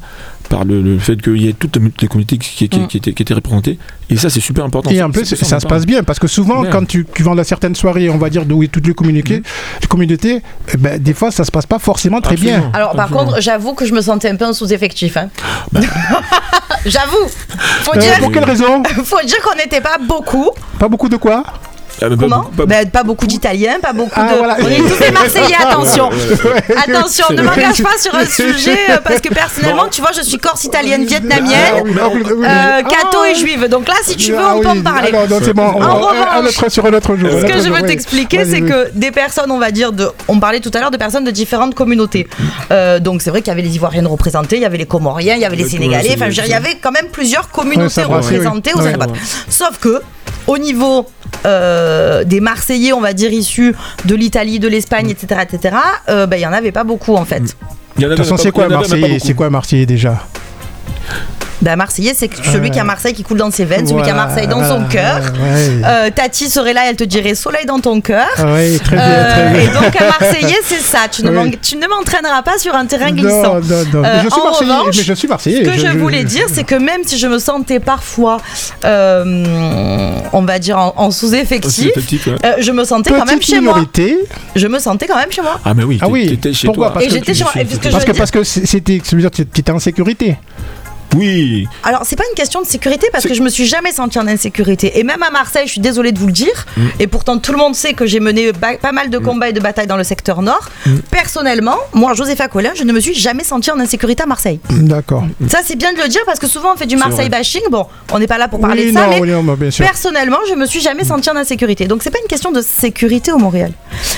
par le, le fait qu'il y ait toutes les communautés qui, qui, Mm. qui étaient, qui étaient représentées. Et ça, c'est super important. Et en plus, ça se passe bien parce que souvent, Ouais. quand tu, tu vas dans certaines soirées, on va dire d'où est toutes les communiqués, les communautés, eh ben, des fois, ça se passe pas forcément très bien. Alors par Absolument. contre, j'avoue que je me sentais un peu en sous-effectif. hein. (laughs) j'avoue. Faut Euh, dire, pour quelle raison? (laughs) Faut dire qu'on n'était pas beaucoup. Pas beaucoup de quoi? Ah, mais pas Comment beaucoup- pas- Ben, Pas beaucoup d'Italiens, pas beaucoup Ah, de. voilà. On est tous des Marseillais, attention. Ouais, (laughs) Attention, ne m'engage pas sur un (laughs) sujet euh, parce que personnellement, tu vois, je suis corse italienne, Ah, vietnamienne, oui. euh, catho Ah, et juive. Donc là, si tu veux, ah on peut en parler. Alors, non, c'est bon. On, En revanche, sur un autre jour. Ce que je veux t'expliquer, c'est que des personnes, on va dire, de, on parlait tout à l'heure de personnes de différentes communautés. Euh, donc c'est vrai qu'il y avait les Ivoiriennes représentées, il y avait les Comoriens, il y avait les Sénégalais. Enfin, je veux dire, il y avait quand même plusieurs communautés représentées oui. au Ouais, Sénégal. ouais. Sauf que au niveau euh, des Marseillais, on va dire issus de l'Italie, de l'Espagne, etc., etc., euh, ben, il y en avait pas beaucoup en fait. Il y en De toute façon, c'est quoi Marseillais. C'est quoi Marseillais déjà Ben, Marseillais, c'est celui qui a Marseille qui coule dans ses veines, celui qui a Marseille dans son voilà, cœur. ouais. Euh, Tati serait là, elle te dirait soleil dans ton cœur. Ah ouais, très bien, Euh, très bien. et donc un Marseillais, c'est ça. Tu ne, Oui. m'entraîneras pas sur un terrain glissant. Non, non, non. Euh, mais je suis en Marseillais. revanche, mais je suis Marseillais. Ce que je, voulais dire, c'est que même si je me sentais parfois, euh, on va dire, en, Ah, sous-effectif, euh, je me sentais quand même chez moi. Je me sentais quand même chez moi. Ah, mais oui, Ah oui, chez pourquoi toi. Parce Et que Parce que, dire- parce que c'était, tu étais en sécurité. Oui, Alors, c'est pas une question de sécurité parce que je me suis jamais sentie en insécurité. Et même à Marseille, je suis désolée de vous le dire. Mm. Et pourtant, tout le monde sait que j'ai mené pas mal de combats et de batailles dans le secteur nord. Mm. Personnellement, moi, Josépha Collin, je ne me suis jamais sentie en insécurité à Marseille. D'accord. Ça, c'est bien de le dire parce que souvent, on fait du Marseille bashing. Bon, on n'est pas là pour parler oui, de ça, non, mais bien sûr. Personnellement, je me suis jamais sentie en insécurité. Donc c'est pas une question de sécurité au Montréal.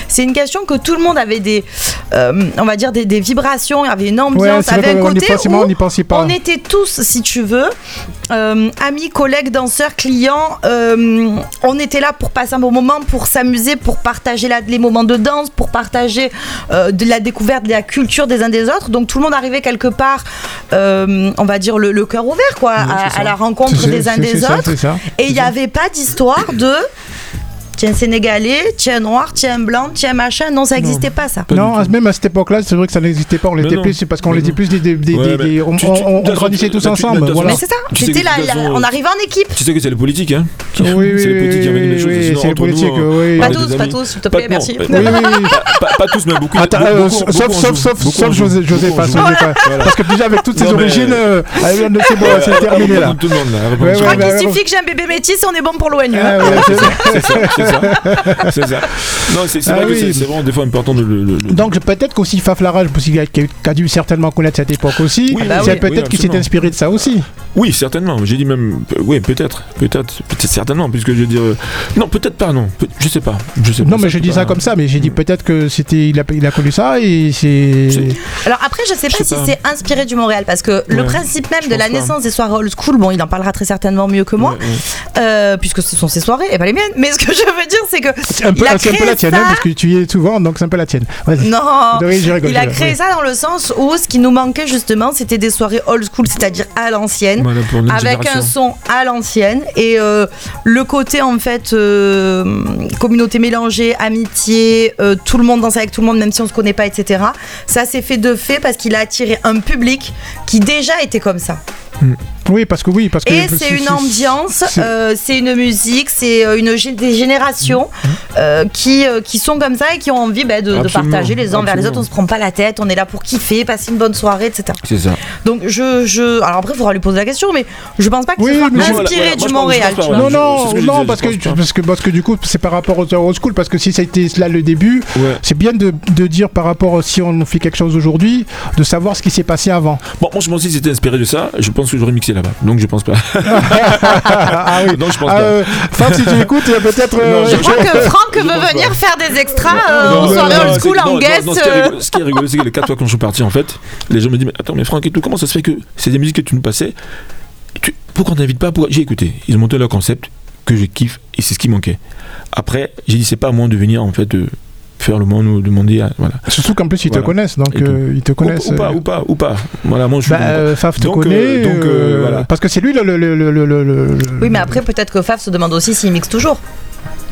C'est une question que tout le monde avait des, euh, on va dire des, des vibrations, il y avait une Ouais, ambiance, c'est avait un côté où on n'y pensait pas. on était tous, si tu veux, euh, amis, collègues, danseurs, clients. euh, on était là pour passer un bon moment, pour s'amuser, pour partager la- les moments de danse, pour partager euh, de la découverte de la culture des uns des autres. Donc tout le monde arrivait quelque part, on va dire le, le cœur ouvert, quoi, à, la rencontre des uns des ça, autres. ça. Et il n'y avait pas d'histoire de tiens sénégalais, tiens noir, tiens blanc, tiens machin. Non, ça n'existait pas ça. Pas non, même à cette époque-là, c'est vrai que ça n'existait pas. On l'était plus, c'est parce qu'on Mais était non. plus des, des- des- Ouais, des- mais des- on, grandissait tous ensemble. Mais c'est ça, Tu sais c'était on arrivait en équipe. Tu sais que c'est le politique, hein Oui, oui, C'est le politique qui amène les oui, choses. c'est le entre nous, politique, euh, oui. Pas tous, des pas tous, s'il te plaît, merci. Oui, oui. Pas, tous, mais beaucoup. Euh, sauf, sauf, sauf. José, José Beaucoup en pas, jouent. José pas. Voilà. Parce que déjà avec toutes ses origines, c'est terminé là. Je crois qu'il suffit que j'ai un bébé métis on est bon pour l'ONU. Hein. c'est- ça, ça. (laughs) C'est ça. Non, c'est Ah vrai que oui. c'est- c'est vraiment des fois important de le. le- Donc peut-être qu'aussi Faf Larage, qui a dû certainement connaître cette époque aussi, Oui, bah c'est oui. peut-être Oui, qu'il s'est inspiré de ça aussi. Oui, certainement. J'ai dit même. euh, Oui, peut-être. Peut-être. Peut-être certainement, puisque je veux dire. euh, Non, peut-être pas, non. Je sais pas. Je sais Non, pas, mais je dis pas- ça comme ça, mais j'ai dit peut-être que c'était, il a, il a connu ça et c'est. Alors après, je sais pas Je sais si c'est inspiré du Montréal parce que le principe même je de la pas. naissance des soirées old school, bon, il en parlera très certainement mieux que moi, Ouais, ouais. euh, puisque ce sont ses soirées et pas les miennes. Mais ce que je veux dire, c'est que. C'est un peu, il a c'est un peu la tienne, ça- hein, parce que tu y es souvent, donc c'est un peu la tienne. Vas-y. Non, Oui, je rigole, il a je créé ça dans le sens où ce qui nous manquait justement, c'était des soirées old school, c'est-à-dire à l'ancienne, Voilà, pour notre avec génération. un son à l'ancienne et euh, le côté en fait euh, communauté mélangée, amitié, euh, tout le monde danse avec tout le monde même si on se connaît pas, etc. Ça s'est fait de fait parce qu'il a attiré un public qui déjà était comme ça. Oui, parce que oui, parce que. Et c'est une ambiance, c'est- euh, c'est une musique, c'est euh, une gé- des générations euh, qui, euh, qui sont comme ça et qui ont envie bah, de, de Absolument, partager les uns vers les autres. On se prend pas la tête, on est là pour kiffer, passer une bonne soirée, etc. C'est ça. Donc je, je, alors après il faudra lui poser la question, mais je pense pas qu'il Oui, soit mais je- inspiré voilà, voilà, du moi, je pense- Montréal. je pense tu pas, vois. Non, Je- non, c'est ce que je non, disais, parce je pense que, pas. parce, que, parce que du coup, c'est par rapport au old school, parce que si ça a été là le début, Ouais. c'est bien de, de dire par rapport, si on fait quelque chose aujourd'hui, de savoir ce qui s'est passé avant. Bon, moi je pense que si c'était inspiré de ça, je pense que j'aurais mixé là-bas. Donc je pense pas. (laughs) ah oui. non, je pense Ah, pas. euh, Fab, si tu écoutes, euh, peut-être. Non, euh, Je crois que Franck veut venir faire des extras euh, en soirée old school en guest. non, ce, qui est euh, rigolo, ce qui est rigolo, c'est que les quatre fois quand je suis parti, en fait, les gens me disent Mais attends, mais Franck et tout, comment ça se fait que c'est des musiques que tu nous passais? Tu, Pourquoi on t'invite pas J'ai écouté. Ils ont monté leur concept que je kiffe et c'est ce qui manquait. Après, j'ai dit C'est pas à moi de venir, en fait, de faire le monde ou demander. À, voilà. Surtout qu'en plus, ils Voilà. te connaissent, donc euh, ils te Ou, connaissent. ou pas, ou pas, ou pas. Voilà, moi je suis. Bah, euh, Faf te Donc, connaît, euh, donc, euh, euh, voilà. parce que c'est lui le, le- le- le- Oui, mais après peut-être que Faf se demande aussi s'il mixe toujours.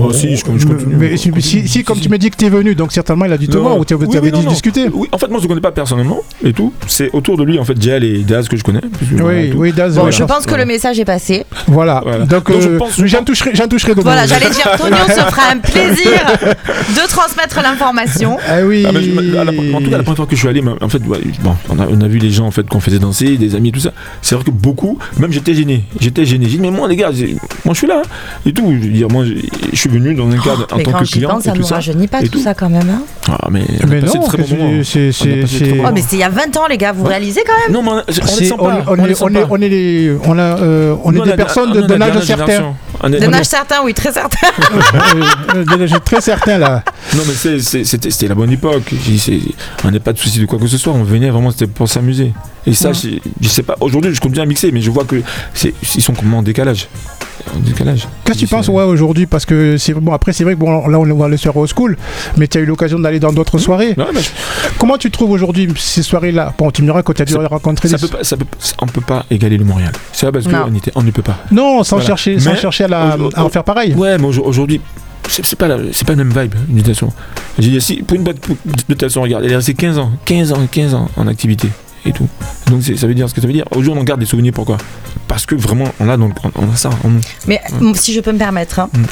Oh, si, je, je continue. Mais si, si- si, comme tu me dis que tu es venu, donc certainement il a dû te Non. voir ou tu avais, Oui, avais non, dû non. discuter. Oui, en fait, moi je le connais pas personnellement et tout. C'est autour de lui, en fait, Jel et Daz que je connais. Oui, oui, Daz. Bon, je pense que voilà. le message est passé. Voilà. Voilà. Donc, Donc, je euh, pense- j'en toucherai, j'en toucherai demain. Voilà, j'allais dire, Tonio se fera un plaisir (laughs) de transmettre l'information. Ah oui. Ah, je- la- en tout cas, la première fois que je suis allé, en fait, ouais, bon, on, a, on a vu les gens en fait qu'on faisait danser, des amis et tout ça. C'est vrai que beaucoup, même j'étais gêné. J'étais gêné. J'ai dit, mais moi, les gars, moi je suis là. hein, et tout. Je veux dire, moi, je suis venu dans un cadre en Mais tant quand que client. pense, ça et ne tout ça. rajeunit pas et tout tout. ça quand même. hein. Ah, mais on a Mais non, c'est- c'est- c'est- Oh, mais c'était il y a 20 ans, les gars, vous réalisez quand même Non, mais on, C'est- est, sent on, est, pas. on est les- on a, euh, on Nous, est des personnes nous, d'un âge certain. D'un âge certain, oui, très certain. (laughs) D'un âge très certain là. Non, mais c'est- c'est- c'était c'était la bonne époque. C'est- On n'a pas de souci de quoi que ce soit. On venait vraiment, c'était pour s'amuser. Et ça, Ouais. je, sais pas. Aujourd'hui, je compte bien mixer, mais je vois que c'est- ils sont comment en décalage. Décalage. Qu'est-ce que tu penses ouais, aujourd'hui Parce que c'est bon, après, c'est vrai que bon, là, on va aller sur Old School, mais tu as eu l'occasion d'aller dans d'autres soirées. Ouais, mais Comment tu trouves aujourd'hui ces soirées-là? Bon, tu me diras quand tu as dû Ça- rencontrer ça des- peut pas, ça peut, on peut pas égaler le Montréal. C'est parce qu'on ne peut pas. Non, sans Voilà. chercher, sans Mais- chercher à, la- au- à en faire pareil. Ouais, mais aujourd- aujourd'hui, c'est pas, la- pas la même vibe, une façon. J'ai dit, si, pour une boîte de façon, regarde, elle est restée 15 ans, 15 ans, 15 ans en activité et tout. Donc ça veut dire ce que ça veut dire. Aujourd'hui, on en garde des souvenirs, pourquoi? Parce que vraiment, on a, dans le- on a ça. Mais si je peux me permettre, hein, Mm.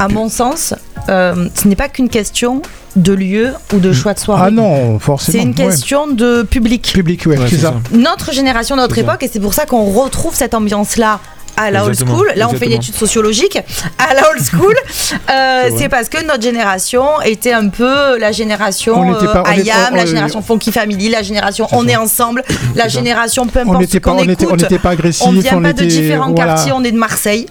à mon sens, euh, ce n'est pas qu'une question de lieu ou de choix de soirée. Ah non, forcément. C'est une ouais. question de public. Public, ouais, Ouais, c'est ça. Notre génération, notre ça. époque, et c'est pour ça qu'on retrouve cette ambiance-là à la old school. Là, on fait une étude sociologique à la old school. (laughs) Euh, c'est parce que notre génération était un peu la génération On euh, on IAM, on- la on- génération Funky Family, la génération On est ensemble, la génération peu On importe ce n'était pas, qu'on on était, on écoute. n'était pas agressif. On vient pas de différents voilà. quartiers, on est de Marseille.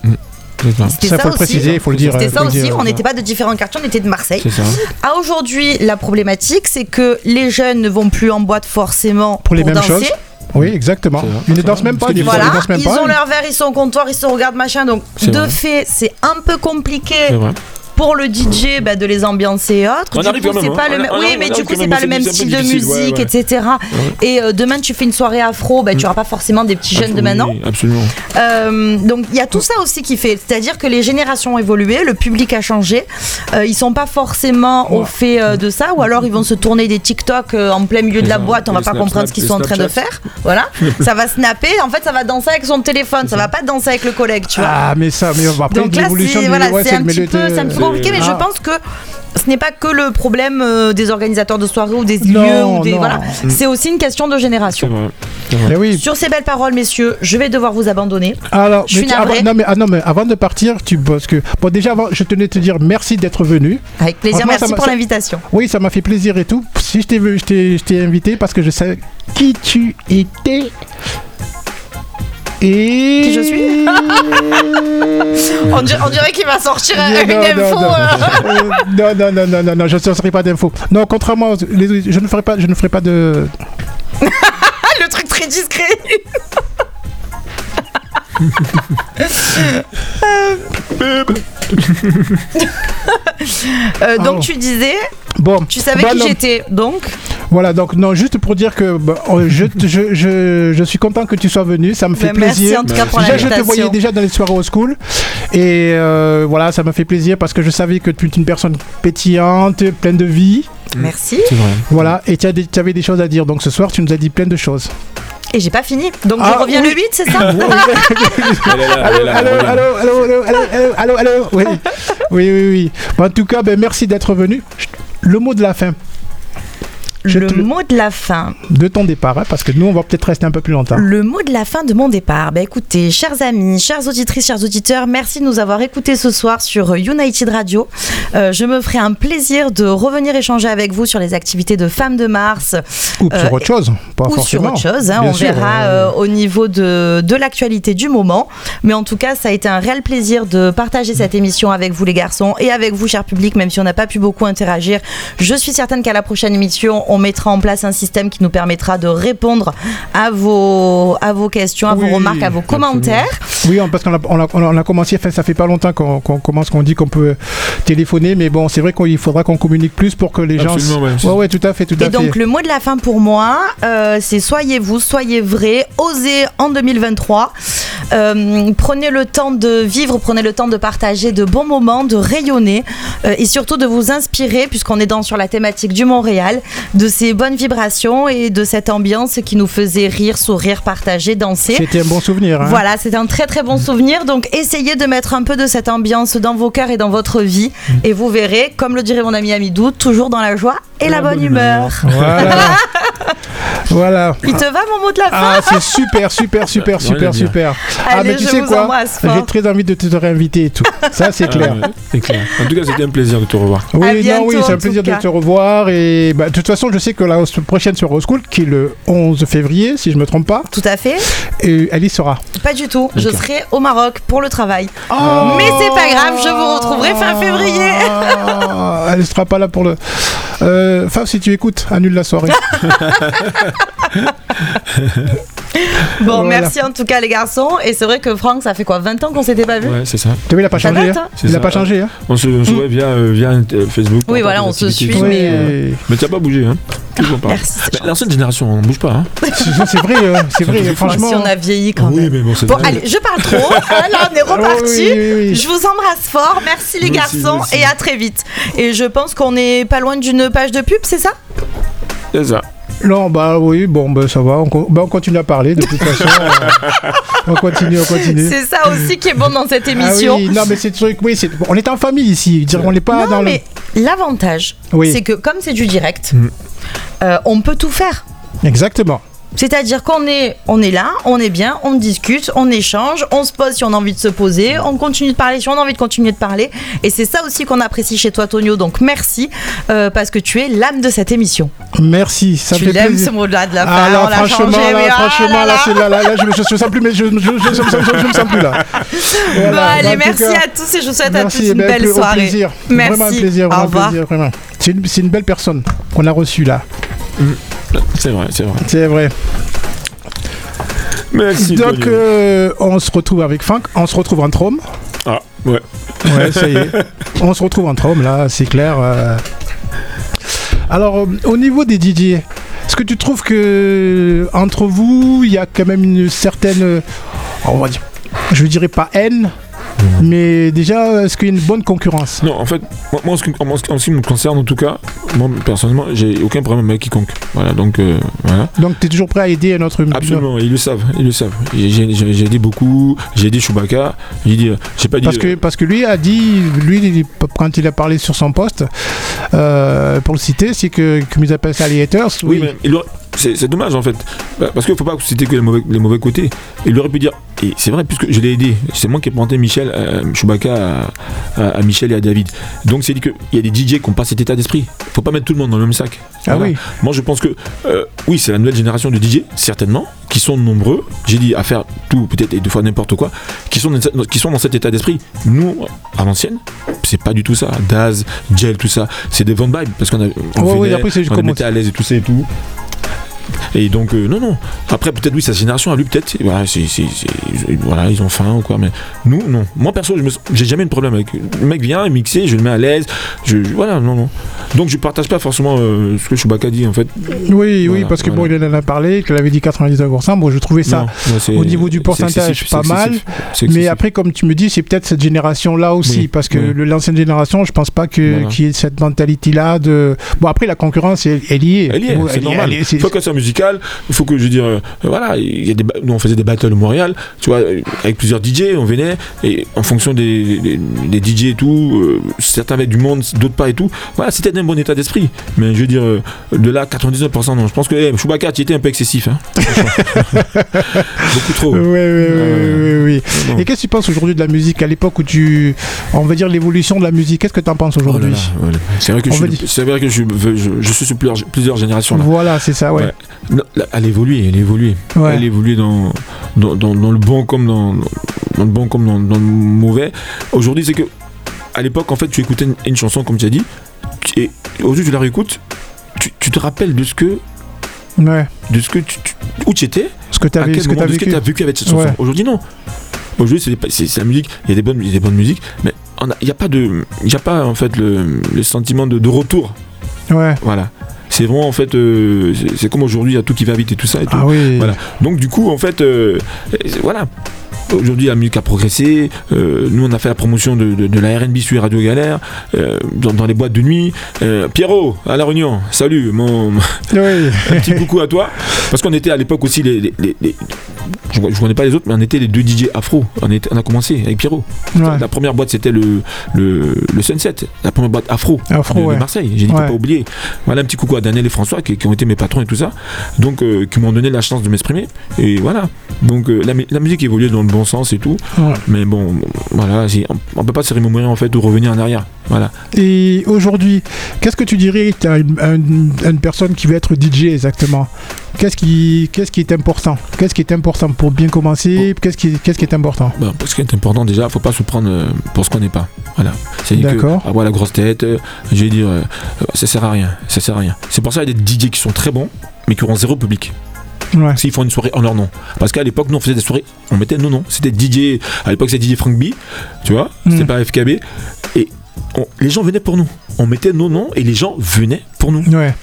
C'est ça. C'était Ça, ça, faut le aussi. préciser, il faut le dire. C'était euh, ça le aussi, dire. on n'était pas de différents quartiers, on était de Marseille. Ça. À aujourd'hui, la problématique, c'est que les jeunes ne vont plus en boîte forcément Pour les mêmes danser. choses. Oui, exactement. Ils ne dansent même pas, fois. Voilà, Ils dansent même ils pas. ont leur verre, ils sont au comptoir, ils se regardent machin. Donc, de vrai. fait, c'est un peu compliqué C'est vrai. Pour le DJ bah, de les ambiancer et autres. On du arrive coup, quand même, c'est hein. pas On le même. a- on Oui, mais on du coup, c'est pas le même style de ouais, musique, ouais. etc. Et euh, demain, tu fais une soirée afro, bah, tu auras pas forcément des petits jeunes de Oui, maintenant. Absolument. Euh, donc il y a tout ça aussi qui fait, c'est-à-dire que les générations ont évolué, le public a changé, euh, ils sont pas forcément au fait euh, de ça, ou alors ils vont se tourner des TikTok euh, en plein milieu de la boîte, on va pas Snap- comprendre ce qu'ils sont en train de faire, voilà, (laughs) ça va snapper, en fait ça va danser avec son téléphone, ça va pas danser avec le collègue, tu vois. Ah, mais ça, mais après, Donc là, l'évolution voilà, ouais, c'est un, le petit peu, de- c'est un petit peu compliqué, mais Ah. je pense que ce n'est pas que le problème euh, des organisateurs de soirées ou des Non, lieux ou des non. voilà, c'est aussi une question de C'est génération. vrai. Oui. Sur ces belles paroles, messieurs, je vais devoir vous abandonner. Alors, Je suis mais avant, non, mais, ah, non, mais avant de partir, tu bosses que. Bon, déjà, avant, je tenais à te dire merci d'être venu. Avec plaisir, merci pour ça- l'invitation. Oui, ça m'a fait plaisir et tout. Si je t'ai vu, je t'ai je t'ai invité parce que je savais qui tu étais. Et. Qui je suis (laughs) On dirait, qu'il va sortir une non, info. non. euh. Euh, non, non, non, non, non, non, je ne sortirai pas d'infos. Non, contrairement, les- je ne ferai pas, je ne ferai pas de. (laughs) le truc très discret. Euh, donc Oh. tu disais, Bon, tu savais bah qui j'étais, donc Voilà, donc non, juste pour dire que bah, euh, je, je, je, je suis content que tu sois venu, ça me fait bah, merci plaisir. en tout cas pour Déjà, je te voyais déjà dans les soirées au school. Et euh, voilà, ça m'a fait plaisir parce que je savais que tu es une personne pétillante, pleine de vie. Merci. C'est vrai. Voilà, et tu avais des choses à dire. Donc ce soir, tu nous as dit plein de choses. Et j'ai pas fini. Donc Ah, je reviens oui. le 8, c'est ça (laughs) allô, allô, allô, allô, allô, allô, allô, allô, oui, oui, oui, en tout cas, ben, merci d'être venu. Le mot de la fin Je Le te mot de la fin. de ton départ, hein, parce que nous, on va peut-être rester un peu plus longtemps. Le mot de la fin de mon départ. Bah écoutez, chers amis, chères auditrices, chers auditeurs, merci de nous avoir écoutés ce soir sur United Radio. Euh, je me ferai un plaisir de revenir échanger avec vous sur les activités de Femmes de Mars Ou Euh, sur autre chose, pas ou sur forcément. autre chose. hein. On sûr, verra euh, euh, au niveau de, de l'actualité du moment. Mais en tout cas, ça a été un réel plaisir de partager cette émission avec vous les garçons et avec vous, cher public, même si on n'a pas pu beaucoup interagir. Je suis certaine qu'à la prochaine émission, on mettra en place un système qui nous permettra de répondre à vos, à vos questions, à Oui, vos remarques, à vos absolument. commentaires. Oui, on- parce qu'on a, on a, on a commencé, enfin, ça fait pas longtemps qu'on commence, qu'on dit qu'on peut téléphoner, mais bon, c'est vrai qu'il faudra qu'on communique plus pour que les gens. Absolument, ouais. Ouais, ouais, tout à fait, tout à Et fait. donc le mot de la fin pour moi, euh, c'est soyez vous, soyez vrai, osez en 2023. Euh, prenez le temps de vivre, prenez le temps de partager de bons moments, de rayonner euh, et surtout de vous inspirer, puisqu'on est dans sur la thématique du Montréal, de ces bonnes vibrations et de cette ambiance qui nous faisait rire, sourire, partager, danser. C'était un bon souvenir. hein. Voilà, c'était un très très bon souvenir. Donc essayez de mettre un peu de cette ambiance dans vos cœurs et dans votre vie. Et vous verrez, comme le dirait mon ami Amidou, toujours dans la joie et la, bonne humeur. Voilà. (laughs) voilà. Il te va mon mot de la fin Ah, c'est super, super, super, super, super. ah, mais tu je sais quoi. J'ai très envie de te réinviter et tout. Ça, c'est Ah, clair. c'est clair. En tout cas, c'était un plaisir de te revoir. Oui, À non, bientôt, oui, c'est un plaisir de te revoir. Et bah, de toute façon, je sais que la prochaine soirée au school, qui est le 11 février, si je me trompe pas, Tout à fait. et elle y sera. Pas du tout. Je serai au Maroc pour le travail. Oh Mais c'est pas grave, je vous retrouverai fin février. Ah, elle ne sera pas là pour le. Euh, Fab, si tu écoutes, annule la soirée. (laughs) Bon, Voilà. merci en tout cas les garçons. Et c'est vrai que Franck, ça fait quoi 20 ans qu'on s'était pas vu Ouais, c'est ça. Tu vois, il n'a pas Ça changé. date, hein. hein Il n'a ça. pas changé. Hein. On se, se voit via, euh, via euh, Facebook. Oui, voilà, on se suit, mais, euh, Mais tu n'as pas bougé, hein Toujours pas. Merci. L'ancienne génération, on ne bouge pas, hein (laughs) C'est vrai, euh, c'est vrai, franchement. Si on a vieilli quand Oui, même. mais bon, c'est Bon, vrai. allez, je parle trop. (laughs) Ah, là, on est Ah, oui, reparti. oui, oui, oui. Je vous embrasse fort. Merci les garçons et à très vite. Et je pense qu'on est pas loin d'une page de pub, c'est ça? C'est ça. Non, bah oui, bon, bah, ça va. On, bah, on continue à parler de toute façon. euh, on continue, on continue. C'est ça aussi qui est bon dans cette Ah émission. oui, non, mais c'est truc, oui, on est en famille ici. On n'est pas non, dans mais l'avantage, Oui. c'est que comme c'est du direct, Mm. Euh, on peut tout faire. Exactement. C'est-à-dire qu'on est, on est là, on est bien, on discute, on échange, on se pose si on a envie de se poser, on continue de parler si on a envie de continuer de parler. Et c'est ça aussi qu'on apprécie chez toi, Tonio. Donc merci, euh, parce que tu es l'âme de cette émission. Merci, ça tu me fait l'aimes plaisir. ce mot-là de la fin. Ah là, on franchement, changé, là, mais ah franchement, là là, là. c'est là, là, là, je, me- je, sens plus, mais je, je, je, je, je, je- je me sens plus là. Bon, (laughs) Voilà, allez, en tout merci cas, à tous et je vous souhaite à merci, tous eh une ben, belle au soirée. plaisir. Merci. Vraiment un plaisir, Au vraiment un revoir. C'est une, c'est une belle personne qu'on a reçue là. C'est vrai, c'est vrai. C'est vrai. Merci. Donc, euh, on se retrouve avec Franck, on se retrouve entre hommes. Ah, ouais. Ouais, ça y est. (laughs) On se retrouve entre hommes, là, c'est clair. euh. Alors, euh, au niveau des DJ, est-ce que tu trouves que entre vous, il y a quand même une certaine, on va dire, je ne dirais pas haine, mais déjà, est-ce qu'il y a une bonne concurrence? Non, en fait, moi, moi, en, ce qui, en ce- en ce qui me concerne, en tout cas, moi, personnellement, j'ai aucun problème avec quiconque. Voilà, donc, euh, voilà. Donc, tu es toujours prêt à aider notre. Absolument, ils le savent, ils le savent. J'ai aidé beaucoup, j'ai aidé Chewbacca, j'ai dit, j'ai pas dit... Parce que, parce que lui a dit, lui, quand il a parlé sur son poste, euh, pour le citer, c'est que, comme ils appellent ça les haters, Oui, mais il aurait- c'est dommage en fait. Bah, Parce qu'il faut pas citer que les mauvais, les mauvais côtés. Il aurait pu dire, et c'est vrai, puisque je l'ai aidé, c'est moi qui ai présenté Michel, euh, Chewbacca à, à- à Michel et à David. Donc c'est dit qu'il y a des DJ qui n'ont pas cet état d'esprit. faut pas mettre tout le monde dans le même sac. Ah Voilà. oui. Moi je pense que, euh, oui, c'est la nouvelle génération de DJ, certainement, qui sont nombreux, j'ai dit à faire tout, peut-être et deux fois n'importe quoi, qui sont, dans, qui sont dans cet état d'esprit. Nous, à l'ancienne, c'est pas du tout ça. Daz, Gel, tout ça, c'est des bonnes vibes, parce qu'on a, on Ouais, ouais, venait, après, c'est juste on mettait à l'aise et tout ça et tout. Et donc, euh, non, non. Après, peut-être, oui, sa génération, à lui, peut-être, voilà, c'est, c'est- c'est- voilà, ils ont faim ou quoi, mais nous, non. Moi, perso, je me sens- j'ai jamais eu de problème avec. Le mec vient, il mixer, je le mets à l'aise. Je, je- voilà, non, non. Donc, je partage pas forcément euh, ce que Chewbacca dit, en fait. Oui, oui, parce que voilà. bon, il en a parlé, qu'il avait dit 99%. Bon, je trouvais ça. Non, au niveau du pourcentage, pas mal, Mais après, comme tu me dis, c'est peut-être cette génération-là aussi, Oui, parce que oui. le- l'ancienne génération, je pense pas que qu'il y ait cette mentalité-là de. Bon, après, la concurrence, elle, elle y est. Elle y est, Bon, c'est elle normal. elle est, faut que ça soit musical. Il faut que, je veux dire, euh, voilà, il y a des, ba- nous on faisait des battles au Montréal, tu vois, euh, avec plusieurs DJ, on venait, et en fonction des, des, des DJ et tout, euh, certains avaient du monde, d'autres pas et tout. Voilà, c'était d'un bon état d'esprit. Mais je veux dire, euh, de là, 99%, non. Je pense que hey, Chewbacca, tu étais un peu excessif. Hein. (laughs) Beaucoup trop. Oui, oui, oui, oui. Et qu'est-ce que tu penses aujourd'hui de la musique à l'époque où tu. On va dire l'évolution de la musique, qu'est-ce que tu en penses Oh aujourd'hui voilà. C'est vrai que, je suis, dire- c'est vrai que je, suis- je, je suis sur plusieurs, plusieurs générations là. Voilà, c'est ça, ouais. Ouais. Non, elle évolue, elle évolue. Ouais. Elle évolue dans, dans, dans, dans le bon comme dans, dans le bon comme dans, le mauvais. Aujourd'hui, c'est que à l'époque, en fait, tu écoutais une, une chanson comme tu as dit, et aujourd'hui tu la réécoutes, tu, tu te rappelles de ce que Ouais. de ce que tu, tu- où tu étais, Ce que tu ce ce que vécu. tu as vécu avec cette chanson. Ouais. Aujourd'hui, non. Aujourd'hui, c'est, la musique. Il y a des bonnes, il y a des bonnes musiques, mais il n'y a pas de, il y a pas en fait le, le sentiment de, de retour. Ouais. Voilà. C'est vraiment en fait, euh, c'est, comme aujourd'hui, il y a tout qui va vite et tout ça et tout. Ah oui. Voilà. Donc du coup, en fait, euh, voilà. Aujourd'hui, la musique a progressé. Euh, nous, on a fait la promotion de, de- de la R&B sur Radio Galère, euh, dans, dans les boîtes de nuit. Euh, Pierrot, à La Réunion, salut, mon, Oui. (laughs) un petit coucou à toi. Parce qu'on était à l'époque aussi les... les- les- les- je ne connais pas les autres, mais on était les deux DJ afro. On, était- on a commencé avec Pierrot. Ouais. La première boîte, c'était le, le, le Sunset. La première boîte afro, Afro, de, de ouais. Marseille. J'ai dit, Ouais. pas oublier. Voilà un petit coucou à Daniel et François qui, qui ont été mes patrons et tout ça. Donc, euh, qui m'ont donné la chance de m'exprimer. Et voilà. Donc, la, mu- la musique évolue dans le bon sens et tout. Ouais. Mais bon, voilà, on, peut pas se remémorer en fait ou revenir en arrière. Voilà. Et aujourd'hui, qu'est-ce que tu dirais à une, à une- à une personne qui veut être DJ exactement? Qu'est-ce qui, qu'est-ce qui est important? Qu'est-ce qui est important pour bien commencer? Qu'est-ce qui, qu'est-ce qui est important? Bon, ce qui est important déjà, faut pas se prendre euh, pour ce qu'on n'est pas. Voilà. C'est que D'accord. avoir la grosse tête, euh, je vais dire, euh, ça sert à rien. Ça sert à rien. C'est pour ça qu'il y a des DJ qui sont très bons, mais qui auront zéro public. Ouais. S'ils font une soirée en leur nom. Parce qu'à l'époque, nous on faisait des soirées, on mettait nos noms. C'était DJ, à l'époque c'était DJ Frank B, tu vois, c'était Mm. pas FKB. Et on- les gens venaient pour nous. On mettait nos noms et les gens venaient pour nous. Ouais.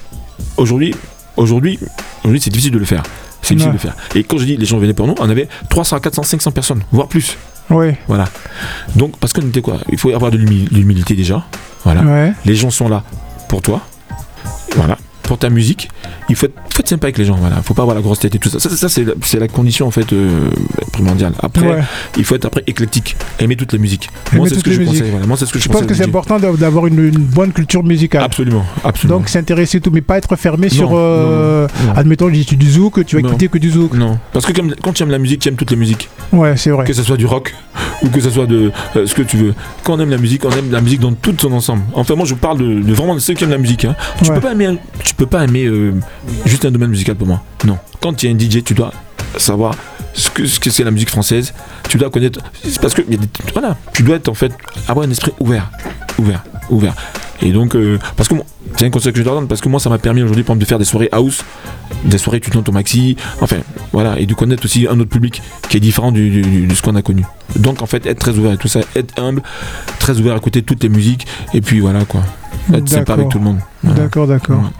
Aujourd'hui, aujourd'hui, aujourd'hui c'est difficile de le faire. C'est difficile de le faire. Et quand je dis les gens venaient pour nous, on avait 300, 400, 500 personnes, voire plus. Ouais. Voilà. Donc, parce qu'on était quoi? Il faut avoir de l'humi- l'humilité déjà. Voilà. Ouais. Les gens sont là pour toi. Voilà. Pour ta musique. Il faut être, faut être sympa avec les gens. Voilà. Faut pas avoir la grosse tête et tout ça. Ça, c'est la, condition en fait euh, primordiale. Après, Ouais. il faut être après éclectique. Aimer toutes les musiques. Aimer Moi, c'est ce que je musiques. conseille. Voilà. Moi, c'est ce que je, Je pense que c'est important d'av- d'avoir une, une bonne culture musicale. Absolument. Absolument. Donc s'intéresser tout, mais pas être fermé Non, sur. euh, non, non. Admettons, j'ai du zouk, tu vas Non. écouter que du zouk. non. Parce que comme- quand tu aimes la musique, tu aimes toutes les musiques. Ouais, c'est vrai. Que ce soit du rock ou que ce soit de euh, ce que tu veux. Quand on aime la musique, on aime la musique dans tout son ensemble. Enfin, moi, je parle de, de vraiment de ceux qui aiment la musique. hein. Tu Ouais. peux pas aimer, tu peux pas aimer euh, juste un domaine musical pour moi. Non. Quand tu es un DJ, tu dois savoir ce que ce que c'est la musique française. Tu dois connaître. C'est parce que y a des- voilà, tu dois être en fait avoir un esprit ouvert, ouvert, ouvert. Et donc, euh, parce que c'est un conseil que je leur donne parce que moi, ça m'a permis aujourd'hui, par exemple, de faire des soirées house, des soirées tu ton maxi, enfin, voilà, et de connaître aussi un autre public qui est différent du- de ce qu'on a connu. Donc, en fait, être très ouvert et tout ça, être humble, très ouvert à écouter toutes les musiques, et puis voilà quoi, être sympa avec D'accord. tout le monde. D'accord, d'accord.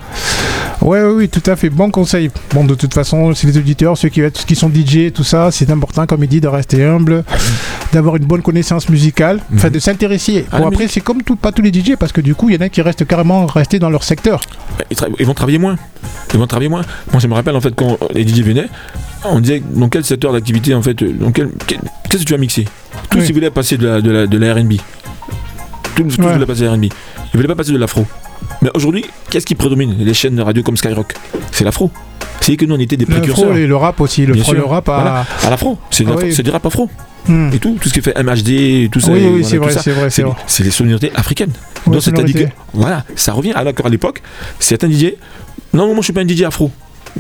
Ouais, ouais, oui, tout à fait. Bon conseil. Bon, de toute façon, c'est les auditeurs, ceux qui, qui sont DJ, tout ça, c'est important, comme il dit, de rester humble, d'avoir une bonne connaissance musicale, enfin Mhm. de s'intéresser. Ah, bon, après, c'est comme tout, pas tous les DJ, parce que du coup, il y en a qui restent carrément restés dans leur secteur. Ils, vont travailler moins. Ils vont travailler moins. Moi, je me rappelle en fait quand les DJ venaient, on disait dans quel secteur d'activité en fait, dans quel, qu'est-ce que tu as mixé Tous Oui. ils voulaient passer de la, de la, de la R&B. Tous, tous Ouais. voulaient passer de R&B. Ils voulaient pas passer de l'afro. Mais aujourd'hui, qu'est-ce qui prédomine? Les chaînes de radio comme Skyrock, c'est l'afro. C'est que nous on était des précurseurs. L'afro et le rap aussi. Le, sûr. le rap. Voilà. À l'afro, c'est Ah oui. c'est du rap afro Hmm. et tout, tout ce qui fait MHD, et tout ça. Oui, oui, voilà, c'est tout vrai, c'est vrai, c'est C'est c'est les sonorités africaines. Donc c'est-à-dire voilà, ça revient alors qu'à l'époque, certains DJ, non, moi je suis pas un DJ afro.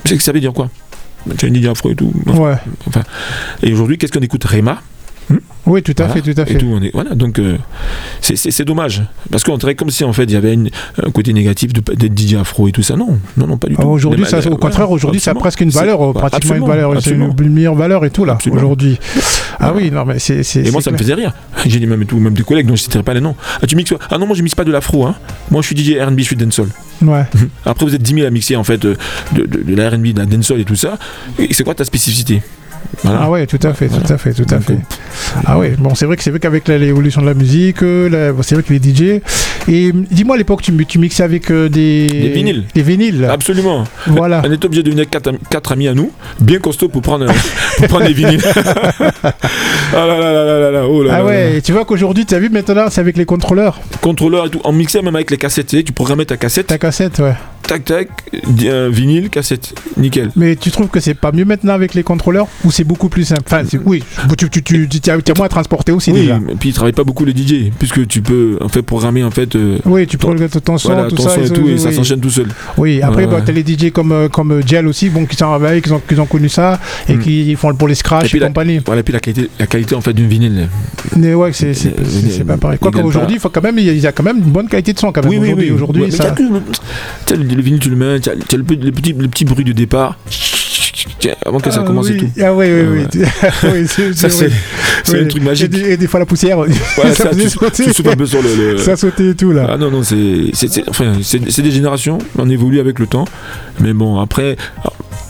Sais que ça veut dire quoi? Tu es un DJ afro et tout. Ouais. Et aujourd'hui, qu'est-ce qu'on écoute? Rema, Oui, tout à Voilà. fait, tout à Et fait. tout, on est, voilà, donc euh, c'est- dommage. Parce qu'on dirait comme si en fait il y avait une- un côté négatif d'être DJ afro et tout ça. Non, non, non, pas du tout. Ah, Aujourd'hui, ça, les- au contraire, aujourd'hui, ça a presque une valeur, bah, pratiquement une valeur, c'est une meilleure valeur et tout là aujourd'hui. Ah oui, non mais c'est c'est. Et moi, ça me faisait rire. J'ai dit même, tout, même des collègues dont je ne citerai pas les noms. Ah, tu mixes Ah non, moi je mixe pas de l'afro. Hein. Moi je suis DJ RB, je suis dancehall. Ouais. (laughs) Après, vous êtes 10 000 à mixer en fait euh, de, de, de la RB, de la dancehall et tout ça. Et c'est quoi ta spécificité? Voilà. Ah ouais, tout à fait, tout à fait, tout à fait. Ah ouais, bon, c'est vrai que c'est vrai qu'avec l'évolution de la musique, euh, la- c'est vrai que les DJ. Et dis-moi à l'époque, tu, mi- tu mixais avec euh, des. Des vinyles. Des vinyles. Absolument. Voilà. On est obligé de venir quatre, quatre amis à nous, bien costauds pour prendre, (laughs) pour prendre les vinyles. (laughs) ah là là là là là là, oh là Ah là ouais, là. tu vois qu'aujourd'hui, tu as vu maintenant, c'est avec les contrôleurs. Contrôleur et tout. On mixait même avec les cassettes. Tu programmais ta cassette, Ta cassette, ouais. tac tac, euh, vinyle, cassette, nickel. Mais tu trouves que c'est pas mieux maintenant avec les contrôleurs ou c'est beaucoup plus simple Enfin, oui, tu, tu, tu, tu, tu as, tu as moins à transporter aussi oui, déjà. et puis ils travaillent pas beaucoup les DJ, puisque tu peux en fait programmer en fait. euh, Oui, tu prends le- ton son, voilà, tout ton ça. son et tout, et ça s'enchaîne tout seul. Oui, après, bah, ouais. t'as les DJ comme, euh, comme Gel aussi, bon, qui sont avec, qui ont, qui ont connu ça et Mm. qui font pour les Et scratch et, puis la- compagnie. Voilà, et puis la qualité, la qualité en fait d'une vinyle. Mais ouais, c'est Euh, pas pareil. Quoi qu'aujourd'hui, quand même, il y a- quand même une bonne qualité de son quand même. Oui, oui, oui. aujourd'hui, ça- le, vinyle, tu le mets, le petit, le petit bruit de départ. Avant que ça Ah commence et tout. Ah oui, oui, oui. (laughs) Oui, c'est Ça, c'est un truc magique. et des fois la poussière, (laughs) ça ça, sautait et tout là. Ah non, non, c'est des générations, on évolue avec le temps. Mais bon, après,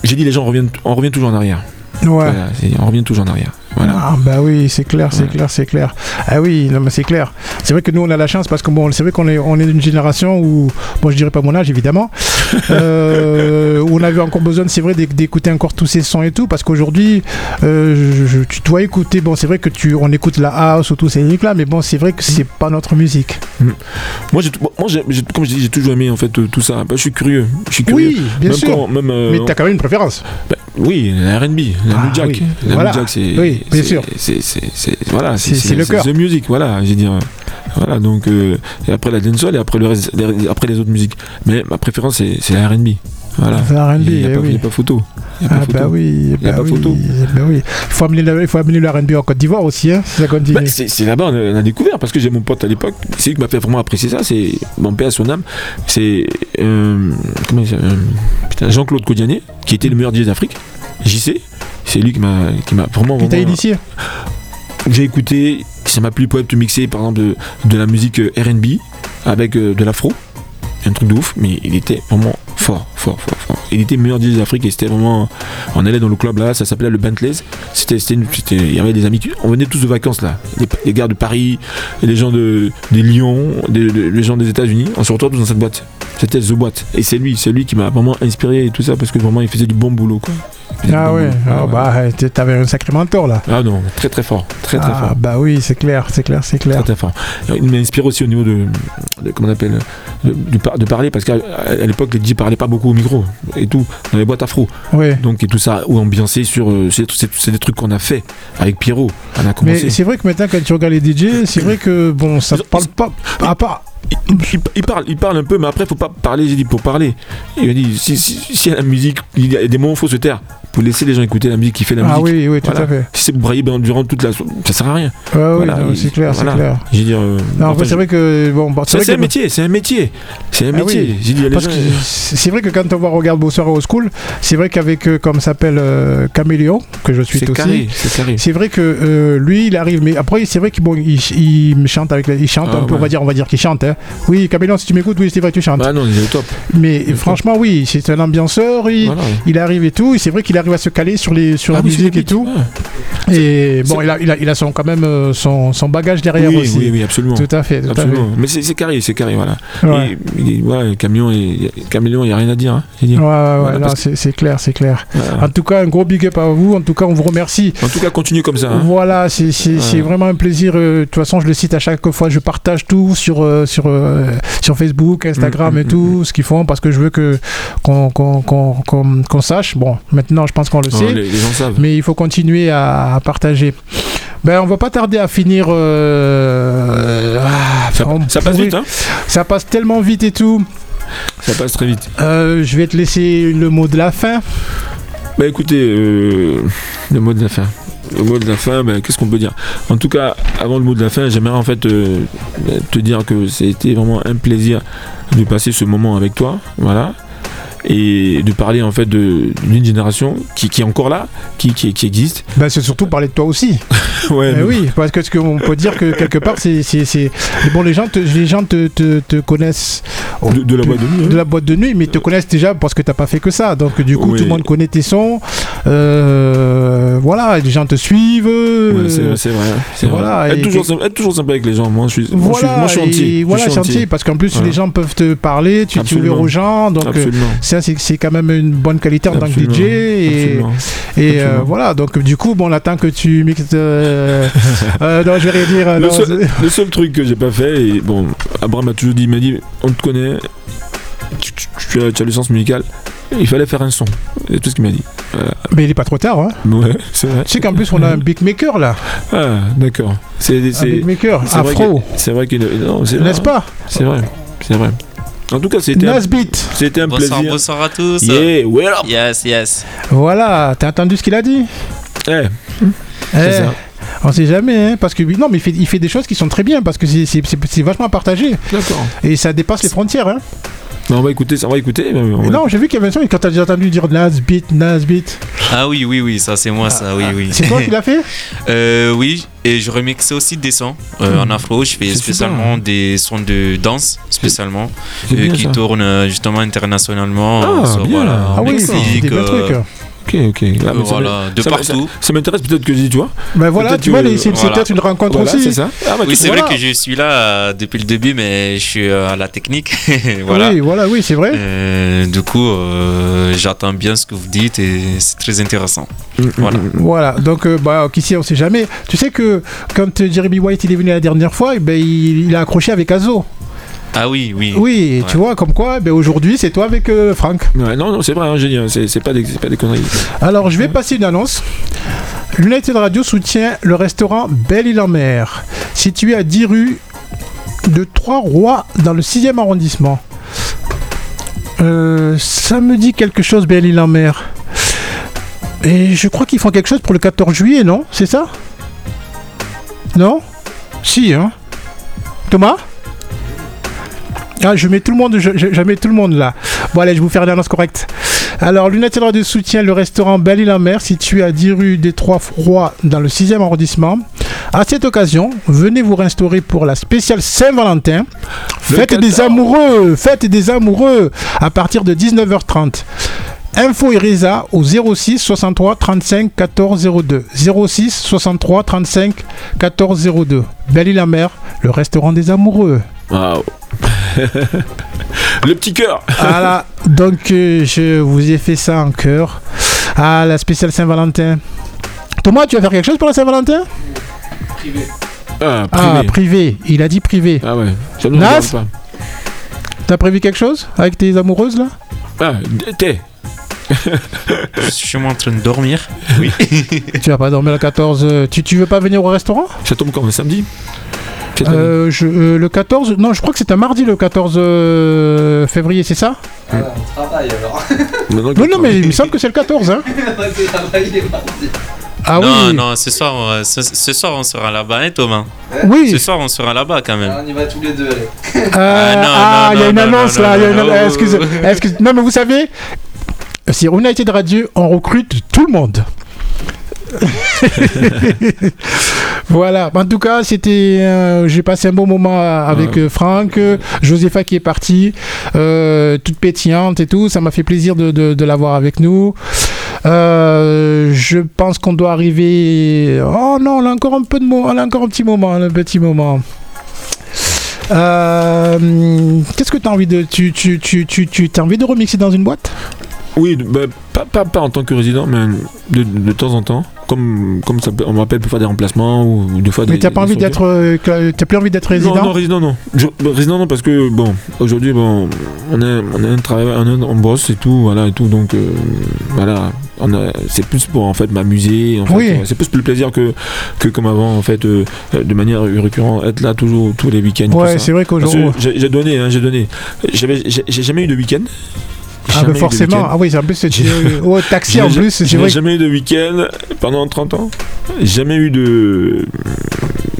j'ai dit les gens reviennent, on revient toujours en arrière. Ouais. On revient toujours en arrière. Voilà. Ah bah oui, c'est clair, c'est Ouais. clair, c'est clair. Ah oui, non mais c'est clair. C'est vrai que nous on a la chance parce que bon, c'est vrai qu'on est on est d'une génération où bon, je dirais pas mon âge évidemment, (laughs) euh, où on avait encore besoin, c'est vrai, d'éc- d'écouter encore tous ces sons et tout parce qu'aujourd'hui, euh, je- tu dois écouter. Bon, c'est vrai que tu on écoute la house ou tous ces trucs là, mais bon, c'est vrai que c'est pas notre musique. Moi, j'ai, moi j'ai- comme je dis, j'ai toujours aimé en fait euh, tout ça. Bah, je suis curieux. Je suis curieux. Oui, bien même sûr. quand- même, euh, Mais t'as quand même une préférence. bah, oui, la R&B, la Ah, New Jack. oui. La Voilà. New Jack, c'est, Oui, bien c'est- sûr. C'est, voilà, C'est- le cœur. The music, voilà, veux dire. Voilà, donc euh, et après la dancehall et après le reste, les- après les autres musiques. Mais ma préférence c'est, la R&B. Voilà. La R&B, Il n'y a, eh pas- oui. il y a pas photo. Il a Ah bah oui, Il y a bah pas oui, photo. bah oui. Faut amener le, il faut amener le R&B en Côte d'Ivoire aussi, hein, si ça continue. Bah, c'est, là-bas on a, on a découvert parce que j'ai mon pote à l'époque, c'est lui qui m'a fait vraiment apprécier ça. C'est mon père à son âme. C'est euh, euh, Jean-Claude Codiané qui était le meilleur DJ d'Afrique. JC, c'est lui qui m'a qui m'a vraiment, Qui t'a initié que j'ai écouté, ça m'a plu pour être mixer par exemple de, de la musique euh, RB avec euh, de l'afro. Un truc de ouf, mais il était vraiment fort, fort, fort, fort. Il était meilleur DJ d'Afrique et c'était vraiment. On allait dans le club là, ça s'appelait le Bentleys. C'était, il y avait des amis, qui- on venait tous de vacances là. Les, les gars de Paris, les gens de, des Lyon, des, de- les gens des États-Unis. On se retrouve tous dans cette boîte. C'était The Boîte. Et c'est lui, c'est lui qui m'a vraiment inspiré et tout ça parce que vraiment il faisait du bon boulot quoi. Ah boulot. ah bah t'avais un sacré mentor là. Ah non, très très fort, très très ah fort. bah oui, c'est clair, c'est clair, c'est clair. Très, très fort. Il m'a inspiré aussi au niveau de, de- comment on appelle, de, parler, parce qu'à à l'époque, les DJ parlaient pas beaucoup au micro et tout, dans les boîtes afro. Ouais. Donc, et tout ça, ou ambiancé sur. euh, c'est des trucs qu'on a fait avec Pierrot. On a Mais c'est vrai que maintenant quand tu regardes les DJ, c'est vrai que bon, ça parle pas à part Il, parle, il parle un peu, mais après, faut pas parler, j'ai dit, pour parler. Il m'a dit, si, si, si y a la musique, il y a des moments il faut se taire. Faut laisser les gens écouter la musique qui fait la Ah musique. oui, oui, tout Voilà. à fait. Si c'est pour brailler ben, durant toute la so- ça sert à rien. Ouais, oui, Voilà, c'est clair, voilà. c'est clair. J'ai dit. euh, Non, en enfin, fait, c'est vrai que bon, bon, c'est un métier, c'est un métier. C'est un Ah métier. oui. Dit, Parce gens- que c'est vrai que quand on va regarder Beau Soir au School, c'est vrai qu'avec, euh, comme s'appelle euh, Caméléon, que je suis aussi, c'est vrai que euh, lui, il arrive, mais après, c'est vrai qu'il bon, il, chante avec, la- il chante Ah, un peu, on va dire, on va dire qu'il chante. hein. Oui, Caméléon, si tu m'écoutes, oui, c'est vrai, tu chantes. Bah non, il est au top. mais franchement, oui, c'est un ambianceur. Il, arrive et tout. et C'est vrai qu'il arrive à se caler sur les sur Ah la oui, c'est musique et tout. Et bon, il a, il a, il a son, quand même euh, son, son bagage derrière oui, aussi. oui, oui, absolument. Tout à fait, tout absolument. Mais c'est c'est carré, c'est carré, voilà. Ouais. Et, il- voilà, camion, et, il n'y a rien à dire. Hein. Ouais, ouais, Voilà, c'est clair, c'est clair. Voilà. En tout cas, un gros big up à vous. En tout cas, on vous remercie. En tout cas, continue comme ça. hein. Voilà, c'est Ouais. vraiment un plaisir. euh, De toute façon, je le cite à chaque fois. Je partage tout sur, euh, sur, euh, sur Facebook, Instagram Mm, et mm, tout, ce qu'ils font, parce que je veux que qu'on qu'on qu'on qu'on- qu'on sache. Bon, maintenant, je pense qu'on le sait. les, les gens savent. mais il faut continuer à, à partager. Ben, on va pas tarder à finir. euh, ah, Ça, passe vite, hein Ça passe tellement vite et tout. Ça passe très vite. Euh, je vais te laisser le mot de la fin. Bah écoutez, euh, le mot de la fin. le mot de la fin, ben, qu'est-ce qu'on peut dire? En tout cas, avant le mot de la fin, j'aimerais en fait euh, te dire que c'était vraiment un plaisir de passer ce moment avec toi. Voilà et de parler en fait d'une génération qui, qui est encore là, qui, qui, qui existe. Bah, c'est surtout parler de toi aussi. (laughs) Ouais, mais- oui, parce que ce qu'on peut dire que quelque part, c'est, bon, les gens te, les gens te, te, te connaissent de, de la boîte de nuit. hein. de la boîte de nuit, mais te connaissent déjà parce que t'as pas fait que ça. Donc du coup, Oui. tout le monde connaît tes sons. Euh, voilà, les gens te suivent. Ouais, c'est euh, vrai, c'est vrai. c'est voilà, être, toujours, sympa- être toujours sympa avec les gens. Moi, je suis, moi, je suis, voilà, moi, je suis entier. et Je voilà, suis parce qu'en plus Voilà. les gens peuvent te parler, tu, tu ouvres aux gens, donc euh, ça c'est, quand même une bonne qualité en tant que. DJ et, et euh, voilà donc du coup bon on attend que tu mixes (laughs) euh, non je vais rien dire Le non, seul, c'est- le seul truc que j'ai pas fait, et bon, Abraham m'a toujours dit, il m'a dit, on te connaît, tu, tu- tu as, tu as le sens musical, il fallait faire un son. C'est tout ce qu'il m'a dit. mais il est pas trop tard hein. Ouais, c'est vrai. tu sais qu'en plus on a un big maker là Ah, d'accord. C'est, un c'est, big maker c'est vrai afro c'est vrai qu'il non, c'est n'est-ce pas? C'est vrai, c'est vrai. En tout cas, c'était un, Nasbeat c'était un Bonsoir, plaisir. bonsoir à tous. Yeah, well up. Yes, yes. voilà t'as entendu ce qu'il a dit? Eh, Eh, ça. on sait jamais hein, parce que non mais il fait, il fait des choses qui sont très bien parce que c'est, c'est, c'est- c'est vachement partagé d'accord. et ça dépasse les frontières hein. On va écouter, ça, on va écouter. mais on Et va- non j'ai vu qu'il y avait un son et quand t'as déjà entendu dire Nasbeat Nasbeat Ah oui, oui, oui, ça c'est moi, ça, oui, oui. c'est toi qui l'as fait (laughs) Euh, oui, et je remixe aussi des sons euh, en afro. Je fais spécialement des sons de danse, spécialement, euh, qui ça. tournent euh, justement internationalement. Ah, sur, bien. voilà, ah oui Mexique, c'est des euh, trucs Ok, ok. Ah, mais ça voilà, de ça- partout. Ça m'intéresse peut-être que tu vois. ben voilà tu vois c'est, voilà. peut-être une rencontre Voilà, aussi c'est ça. Ah, bah, Oui, c'est voilà. vrai que je suis là euh, depuis le début, mais je suis euh, à la technique. (laughs) voilà. oui voilà oui c'est vrai Euh, du coup, euh, j'attends bien ce que vous dites et c'est très intéressant. Mm, mm, Voilà. mm. Voilà, donc euh, bah, qu'ici on sait jamais. Tu sais que quand Jeremy White il est venu la dernière fois, eh ben, il, il a accroché avec Azo. Ah oui, oui. Oui, tu vois, comme quoi, ben, aujourd'hui c'est toi avec euh, Franck. Ouais, non, non, c'est vrai, hein, j'ai dit, hein, c'est c'est pas, des- c'est pas des conneries. Alors je vais passer une annonce. L'United Radio soutient le restaurant Belle-Île-en-Mer, situé à 10 rue de Trois-Rois dans le 6e arrondissement. Euh, ça me dit quelque chose, Belle-Île-en-Mer. Et je crois qu'ils font quelque chose pour le 14 juillet, non? C'est ça? Non? Si, hein Thomas? Ah, je mets tout le monde, je, mets tout le monde là. Bon, allez, je vais vous faire une annonce correcte. Alors, l'United Radio soutient le restaurant Belle-Île-en-Mer, situé à 10 rue des Trois Froids, dans le 6e arrondissement. À cette occasion, venez vous restaurer pour la spéciale Saint-Valentin. Le Fête des 14. amoureux, fête des amoureux, à partir de 19h30. Info et Reza au 06 63 35 14 02. 06 63 35 14 02. Belle-Île-en-Mer, le restaurant des amoureux. Waouh. Le petit cœur. Voilà, donc euh, je vous ai fait ça en cœur. Ah, la spéciale Saint-Valentin. Thomas, tu vas faire quelque chose pour la Saint-Valentin? Ah, Ah, privé. privé. Il a dit privé. Ah ouais, ça nous Nas? pas. T'as prévu quelque chose avec tes amoureuses là? Ah, t'es. Je suis en train de dormir. Oui. (laughs) Tu vas pas dormir le 14. euh, Tu, tu veux pas venir au restaurant? Ça tombe quand, le samedi? Euh, je- euh, Le 14. Non, je crois que c'est un mardi le 14 euh, février, c'est ça? Ah, on travaille alors. (laughs) Non, non, mais il me semble que c'est le 14. Hein on va travailler mardi. ah non, oui non, ce soir, on- ce, ce soir on sera là-bas, hein, Thomas Oui Ce soir on sera là-bas quand même. Ah, on y va tous les deux. allez. Euh, (laughs) Ah, non, ah, il y a une non, annonce non, là. il y a non, une- non. excuse, excuse- non, mais vous savez, sur United Radio, on recrute tout le monde. (laughs) voilà. En tout cas, c'était. euh, J'ai passé un bon moment avec Ouais. euh, Franck, euh, Josépha qui est partie, euh, toute pétillante et tout. Ça m'a fait plaisir de, de- de l'avoir avec nous. Euh, je pense qu'on doit arriver. Oh non, on a encore un peu de on a encore un petit moment, un petit moment. Qu'est-ce que tu as envie de tu tu tu tu tu as envie de remixer dans une boîte? Oui, bah, pas, pas, pas en tant que résident, mais de, de temps en temps. Comme, comme ça, on m'appelle pour faire des remplacements ou, ou des fois Mais des. t'as pas envie d'être euh, t'as plus envie d'être résident Non, non, résident, non. Je- bah, résident, non, parce que, bon, aujourd'hui, bon, on a un travail, on, bosse et tout, voilà, et tout, donc, euh, voilà, on c'est plus pour, en fait, m'amuser, en fait, Oui. c'est plus le plaisir que, que comme avant, en fait, euh, de manière récurrente, être là toujours, tous les week-ends. Ouais, c'est vrai qu'aujourd'hui. j'ai donné, hein, j'ai donné. J'avais- j'ai jamais eu de week-end. Ah, bah forcément. Ah oui, en plus, c'est J'ai- oh, taxi en plus, n'ai vrai. jamais eu de week-end pendant 30 ans. Jamais eu de,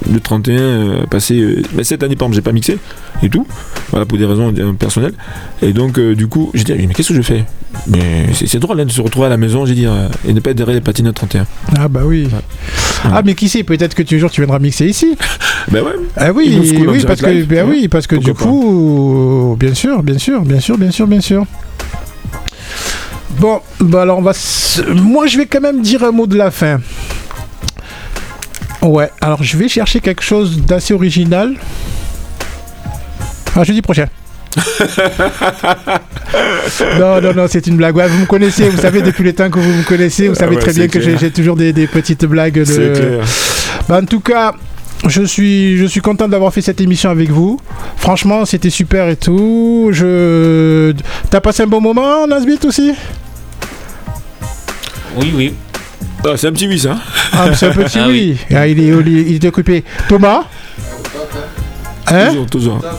de 31 euh, passé. euh, mais cette année, par exemple, j'ai pas mixé et tout. Voilà, pour des raisons personnelles. Et donc, euh, du coup, j'ai dit, mais qu'est-ce que je fais? Mais c'est drôle hein, de se retrouver à la maison, j'ai dit, et ne pas être derrière les patines à 31. Ah bah oui. Ah mais qui sait, peut-être que jour tu viendras mixer ici. (laughs) Ben ouais. Ah oui, en oui, parce que, ben ouais. oui, parce que du coup, bien sûr, bien sûr, bien sûr, bien sûr, bien sûr. Bon, bah alors on va. Moi, je vais quand même dire un mot de la fin. Ouais, alors je vais chercher quelque chose d'assez original. Ah, jeudi prochain. (laughs) non, non, non, c'est une blague. Ouais, vous me connaissez, vous savez, depuis le temps que vous me connaissez, vous Ah savez ouais, très bien que j'ai toujours des, des petites blagues de. Clair. Bah, en tout cas, je suis, je suis content d'avoir fait cette émission avec vous. Franchement, c'était super et tout. Je... T'as passé un bon moment, Nasbit aussi? Oui, oui. Ah, c'est un petit oui, ça. Ah, c'est un petit (laughs) Ah oui. Ah, il, est, il est occupé. Thomas? Hein? Toujours, toujours. (laughs)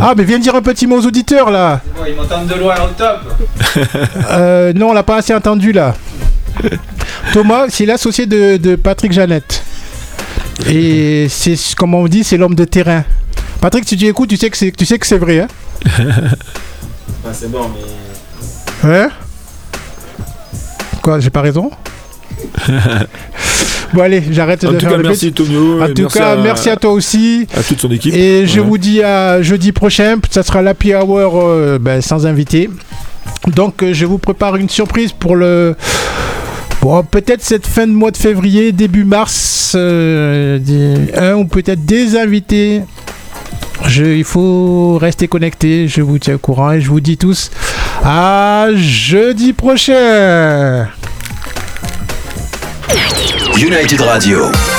Ah, mais viens dire un petit mot aux auditeurs là. Bon, ils m'entendent de loin au top. (laughs) Euh, non, on l'a pas assez entendu là. Thomas, c'est l'associé de, de Patrick Jeannette. Et c'est, comme on dit, c'est l'homme de terrain. Patrick, si tu écoutes, tu sais que c'est, tu sais que c'est vrai, hein Bah, c'est bon, mais. Hein? Quoi, j'ai pas raison (laughs) Bon allez, j'arrête de tout faire cas, le merci. Tonio. En tout cas, merci à toi aussi. à toute son équipe. Et je vous dis à jeudi prochain, ça sera l'happy hour euh, ben, sans invité. Donc euh, je vous prépare une surprise pour le... Bon, peut-être cette fin de mois de février, début mars, euh, un ou peut-être des invités. Je, il faut rester connecté, je vous tiens au courant et je vous dis tous à jeudi prochain. United Radio.